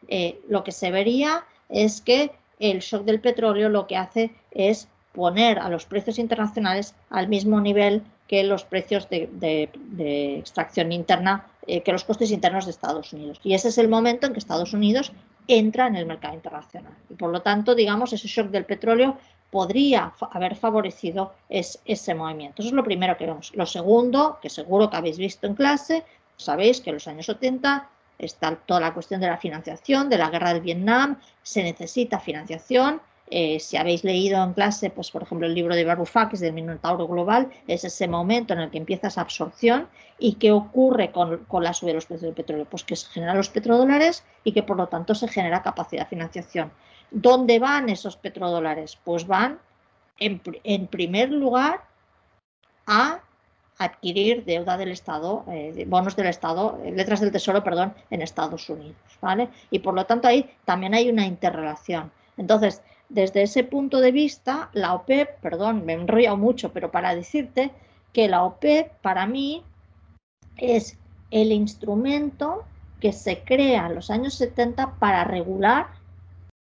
eh, lo que se vería es que el shock del petróleo lo que hace es poner a los precios internacionales al mismo nivel que los precios de, extracción interna, eh, que los costes internos de Estados Unidos. Y ese es el momento en que Estados Unidos entra en el mercado internacional. Y por lo tanto, digamos, ese shock del petróleo podría haber favorecido ese movimiento. Eso es lo primero que vemos. Lo segundo, que seguro que habéis visto en clase, sabéis que en los años 70 está toda la cuestión de la financiación, de la guerra del Vietnam, se necesita financiación eh, si habéis leído en clase, pues por ejemplo, el libro de Varoufakis del Minotauro Global, es ese momento en el que empieza esa absorción y qué ocurre con, la subida de los precios del petróleo, pues que se generan los petrodólares y que por lo tanto se genera capacidad de financiación. ¿Dónde van esos petrodólares? Pues van en, primer lugar a adquirir deuda del Estado, eh, bonos del Estado, eh, letras del Tesoro, perdón, en Estados Unidos, ¿vale? Y por lo tanto ahí también hay una interrelación. Entonces, desde ese punto de vista, la OPEP, perdón, me he enrollado mucho, pero para decirte que la OPEP para mí es el instrumento que se crea en los años 70 para regular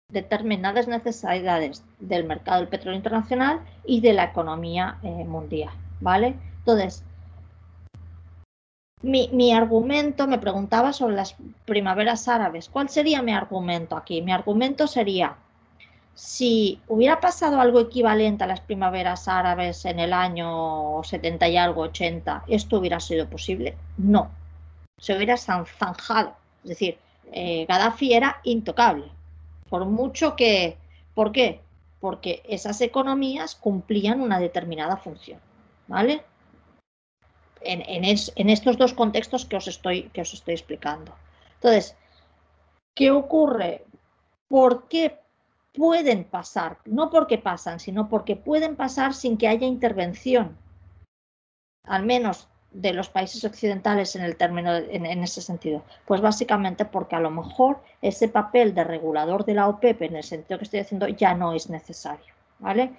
determinadas necesidades del mercado del petróleo internacional y de la economía eh, mundial, ¿vale? Entonces, mi, argumento, me preguntaba sobre las primaveras árabes. ¿Cuál sería mi argumento aquí? Mi argumento sería, si hubiera pasado algo equivalente a las primaveras árabes en el año 70 y algo, 80, ¿esto hubiera sido posible? No, se hubiera zanjado. Es decir, eh, Gaddafi era intocable. Por mucho que... ¿Por qué? Porque esas economías cumplían una determinada función. ¿Vale? En, en estos dos contextos que os, estoy, que os estoy explicando. Entonces, ¿qué ocurre? ¿Por qué pueden pasar, no porque pasan, sino porque pueden pasar sin que haya intervención, al menos de los países occidentales en el término en, ese sentido? Pues básicamente porque a lo mejor ese papel de regulador de la OPEP en el sentido que estoy diciendo ya no es necesario, ¿vale?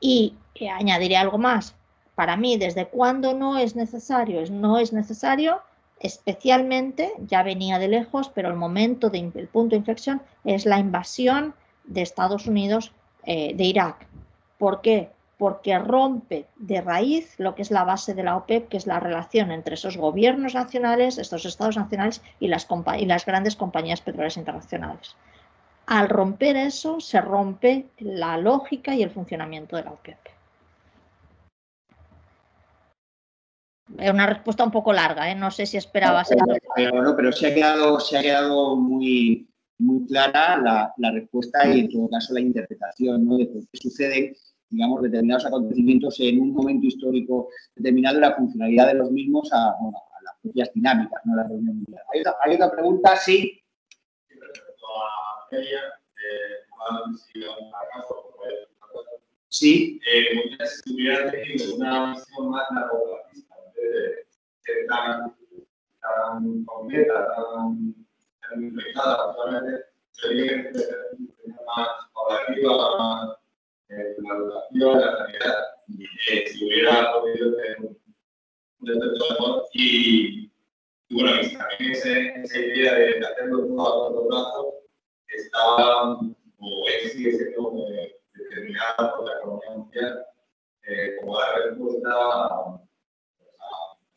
Y añadiré algo más. Para mí, ¿desde cuándo no es necesario? No es necesario especialmente, ya venía de lejos, pero el momento de el punto de inflexión es la invasión de Estados Unidos eh, de Irak. ¿Por qué? Porque rompe de raíz lo que es la base de la OPEP, que es la relación entre esos gobiernos nacionales, estos estados nacionales y las, y las grandes compañías petroleras internacionales. Al romper eso, se rompe la lógica y el funcionamiento de la OPEP. Es una respuesta un poco larga, ¿eh? no sé si esperabas. Pero, pero, se ha quedado, se ha quedado muy, muy clara la, respuesta y en todo caso la interpretación de por qué suceden digamos, determinados acontecimientos en un momento histórico determinado y la funcionalidad de los mismos a, las propias dinámicas, ¿no? La reunión mundial. ¿Hay, otra, ¿Hay otra pregunta? Sí. Sí. Eh, muchas si hubiera tenido una visión más largoplacista, de tan, tan completa, tan, tan infectada, solamente sería más poblativa, más la educación, la sanidad, eh, si hubiera podido tener un detector y, y bueno, también ese, esa idea de hacerlo todo a corto plazo estaba o es, sigue siendo eh, determinada por la economía mundial eh, como dar respuesta a, a,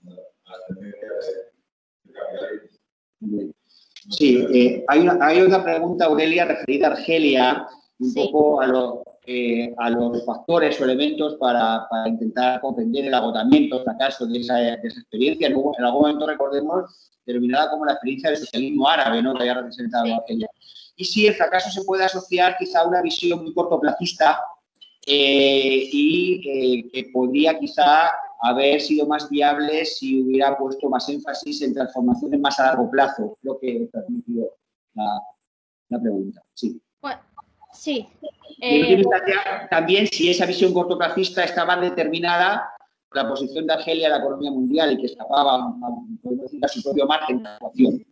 a la tendencia de, de capitalismo. Sí, eh, hay, una, hay otra pregunta, Aurelia, referida a Argelia, un sí. poco a, lo, eh, a, los factores o elementos para, para, intentar comprender el agotamiento, el fracaso de esa, de esa experiencia. Luego, en algún momento, recordemos, denominada como la experiencia del socialismo árabe, ¿no? que haya representado sí. Argelia y si el fracaso se puede asociar quizá a una visión muy cortoplacista eh, y eh, que podría quizá haber sido más viable si hubiera puesto más énfasis en transformaciones más a largo plazo, lo que transmitió la, la pregunta. Sí. Sí. Eh... También si esa visión cortoplacista estaba determinada por la posición de Argelia en la economía mundial y que escapaba a, a su propio margen de actuación.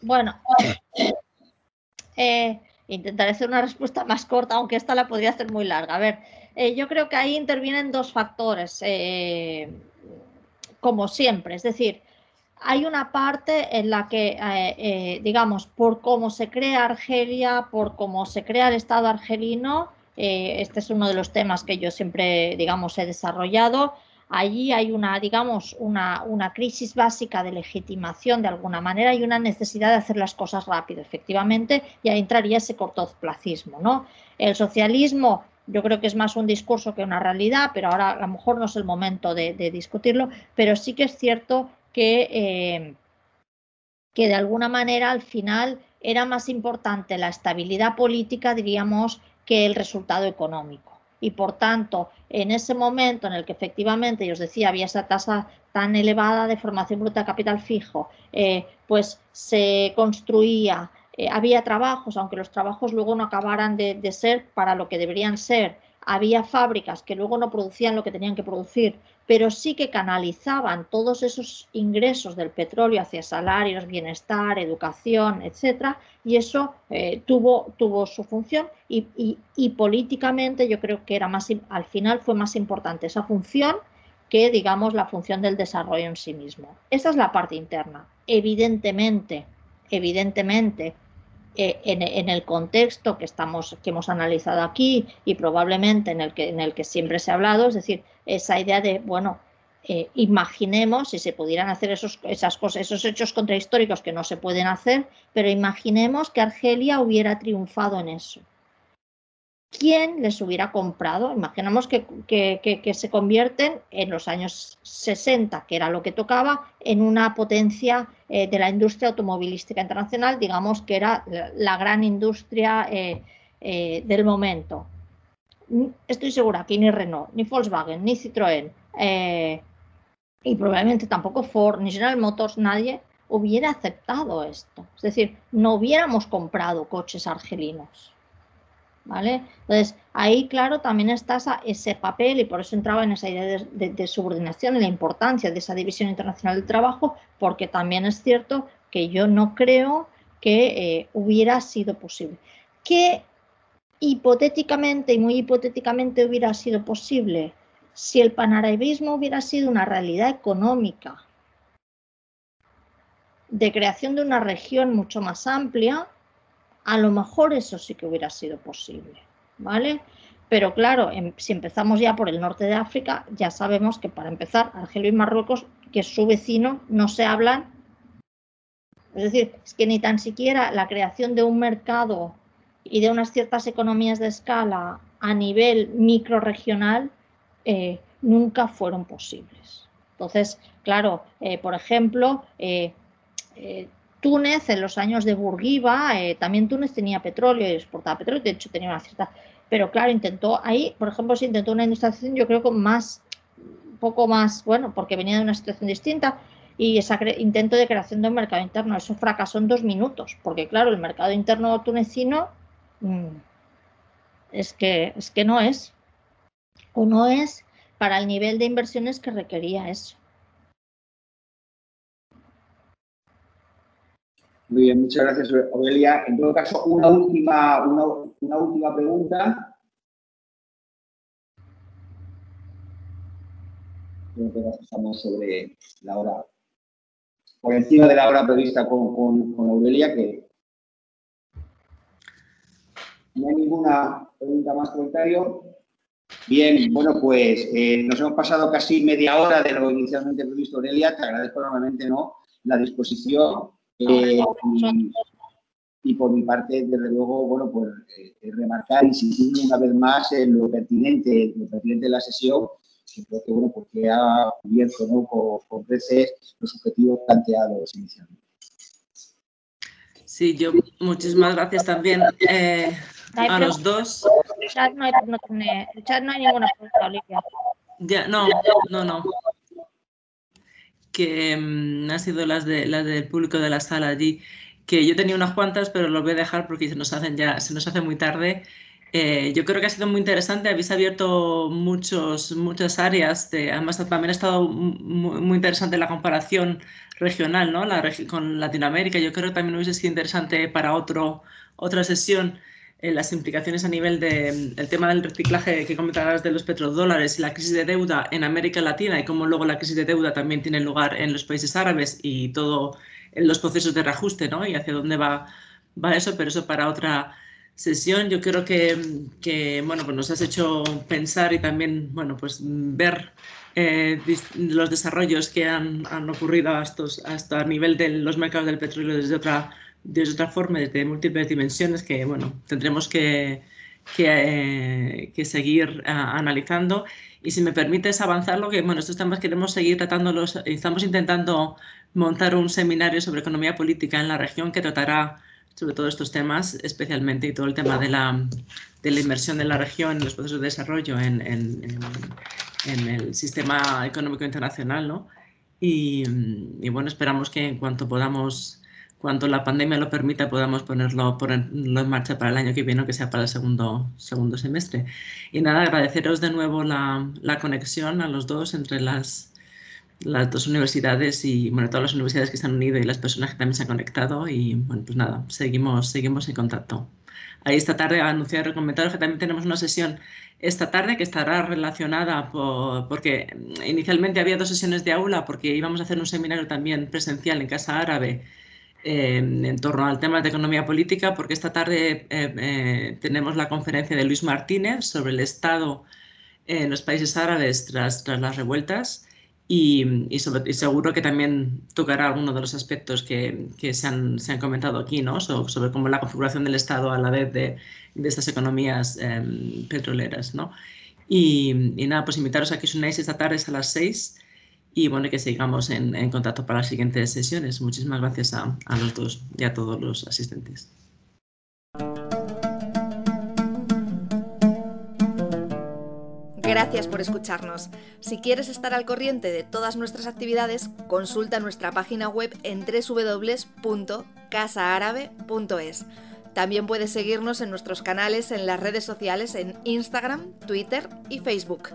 Bueno, eh, intentaré hacer una respuesta más corta, aunque esta la podría hacer muy larga. A ver, eh, yo creo que ahí intervienen dos factores, eh, como siempre. Es decir, hay una parte en la que, eh, eh, digamos, por cómo se crea Argelia, por cómo se crea el Estado argelino, eh, este es uno de los temas que yo siempre, digamos, he desarrollado, allí hay una, digamos, una, crisis básica de legitimación de alguna manera y una necesidad de hacer las cosas rápido, efectivamente, y ahí entraría ese cortoplacismo, ¿no? El socialismo yo creo que es más un discurso que una realidad, pero ahora a lo mejor no es el momento de discutirlo, pero sí que es cierto que, eh, que de alguna manera al final era más importante la estabilidad política, diríamos, que el resultado económico. Y por tanto en ese momento en el que efectivamente, yo os decía, había esa tasa tan elevada de formación bruta de capital fijo, eh, pues se construía, eh, había trabajos, aunque los trabajos luego no acabaran de, de ser para lo que deberían ser, había fábricas que luego no producían lo que tenían que producir, pero sí que canalizaban todos esos ingresos del petróleo hacia salarios, bienestar, educación, etcétera, y eso eh, tuvo, tuvo su función y, y, y, políticamente yo creo que era más, al final fue más importante esa función que, digamos, la función del desarrollo en sí mismo. Esa es la parte interna. Evidentemente, evidentemente, eh, en, el contexto que, estamos, que hemos analizado aquí y probablemente en el, que, en el que siempre se ha hablado, es decir, esa idea de, bueno, eh, imaginemos si se pudieran hacer esos, esas cosas, esos hechos contrahistóricos que no se pueden hacer, pero imaginemos que Argelia hubiera triunfado en eso. ¿Quién les hubiera comprado? Imaginemos que, que, se convierten en los años 60, que era lo que tocaba, en una potencia eh, de la industria automovilística internacional, digamos que era la, la gran industria eh, eh, del momento. Estoy segura que ni Renault, ni Volkswagen, ni Citroën, eh, y probablemente tampoco Ford, ni General Motors, nadie hubiera aceptado esto. Es decir, no hubiéramos comprado coches argelinos. ¿Vale? Entonces, ahí, claro, también está ese papel y por eso entraba en esa idea de, de, de, subordinación y la importancia de esa división internacional del trabajo, porque también es cierto que yo no creo que eh, hubiera sido posible. Que hipotéticamente y muy hipotéticamente hubiera sido posible si el panarabismo hubiera sido una realidad económica de creación de una región mucho más amplia, a lo mejor eso sí que hubiera sido posible, ¿vale? Pero claro, em, si empezamos ya por el norte de África, ya sabemos que para empezar, Argelia y Marruecos, que es su vecino, no se hablan. Es decir, es que ni tan siquiera la creación de un mercado y de unas ciertas economías de escala a nivel microregional eh, nunca fueron posibles. Entonces, claro, eh, por ejemplo, eh, Túnez en los años de Bourguiba, también Túnez tenía petróleo y exportaba petróleo, de hecho tenía una cierta, pero claro, intentó ahí, por ejemplo, se intentó una industrialización, yo creo que más, un poco más, bueno, porque venía de una situación distinta, y ese intento de creación de un mercado interno, eso fracasó en dos minutos, porque claro, el mercado interno tunecino mm, es, que, es que no es, o no es para el nivel de inversiones que requería eso. Muy bien, muchas gracias, Aurelia. En todo caso, una última, una, última pregunta. Estamos sobre la hora, por encima de la hora prevista con, con, con Aurelia, que no hay ninguna pregunta más, comentario. Bien, bueno, pues eh, nos hemos pasado casi media hora de lo inicialmente previsto, Aurelia. Te agradezco enormemente ¿no? la disposición. Eh, y, por mi parte, desde luego, bueno, pues eh, remarcar, insistir una vez más en lo pertinente, lo pertinente de la sesión, que creo que, bueno, porque ha cubierto ¿no? con, con creces los objetivos planteados inicialmente. Sí, yo muchísimas gracias también a los dos. El chat no hay, ninguna pregunta, Olivia. Ya, no, no, no. Que mm, han sido las, de, las del público de la sala allí. Que yo tenía unas cuantas, pero los voy a dejar porque se nos hacen ya, se nos hace muy tarde. Eh, yo creo que ha sido muy interesante, habéis abierto muchos, muchas áreas, de, además también ha estado muy, muy interesante la comparación regional ¿no? la, con Latinoamérica, yo creo que también hubiese sido interesante para otro, otra sesión las implicaciones a nivel del tema del reciclaje que comentabas de los petrodólares y la crisis de deuda en América Latina y cómo luego la crisis de deuda también tiene lugar en los países árabes y todo en los procesos de reajuste, ¿no? Y hacia dónde va, va eso, pero eso para otra sesión. Yo creo que, bueno, pues nos has hecho pensar y también, bueno, pues ver eh, los desarrollos que han, han ocurrido hasta a nivel de los mercados del petróleo desde otra de otra forma, desde múltiples dimensiones que, bueno, tendremos que, que, eh, seguir ah, analizando. Y si me permites avanzarlo, que, bueno, estos temas queremos seguir tratándolos, estamos intentando montar un seminario sobre economía política en la región que tratará sobre todos estos temas, especialmente y todo el tema de la, de la inversión de la región en los procesos de desarrollo en, en, en, el sistema económico internacional, ¿no? Y, y, bueno, esperamos que en cuanto podamos cuando la pandemia lo permita, podamos ponerlo, ponerlo en marcha para el año que viene, que sea para el segundo, segundo semestre. Y nada, agradeceros de nuevo la, la conexión a los dos entre las, las dos universidades y bueno, todas las universidades que se han unido y las personas que también se han conectado. Y bueno, pues nada, seguimos, seguimos en contacto. Ahí esta tarde a anunciar y comentaros que también tenemos una sesión esta tarde que estará relacionada por, porque inicialmente había dos sesiones de aula porque íbamos a hacer un seminario también presencial en Casa Árabe en torno al tema de economía política, porque esta tarde eh, eh, tenemos la conferencia de Luis Martínez sobre el Estado en los países árabes tras, las revueltas y, seguro que también tocará algunos de los aspectos que, se, han, comentado aquí, ¿no? sobre cómo la configuración del Estado a la vez de, estas economías em, petroleras. ¿no? Y, y, nada, pues invitaros a que os unáis esta tarde a las seis y bueno, que sigamos en, contacto para las siguientes sesiones. Muchísimas gracias a, a los dos y a todos los asistentes. Gracias por escucharnos. Si quieres estar al corriente de todas nuestras actividades, consulta nuestra página web en www.casaarabe.es. También puedes seguirnos en nuestros canales en las redes sociales en Instagram, Twitter y Facebook.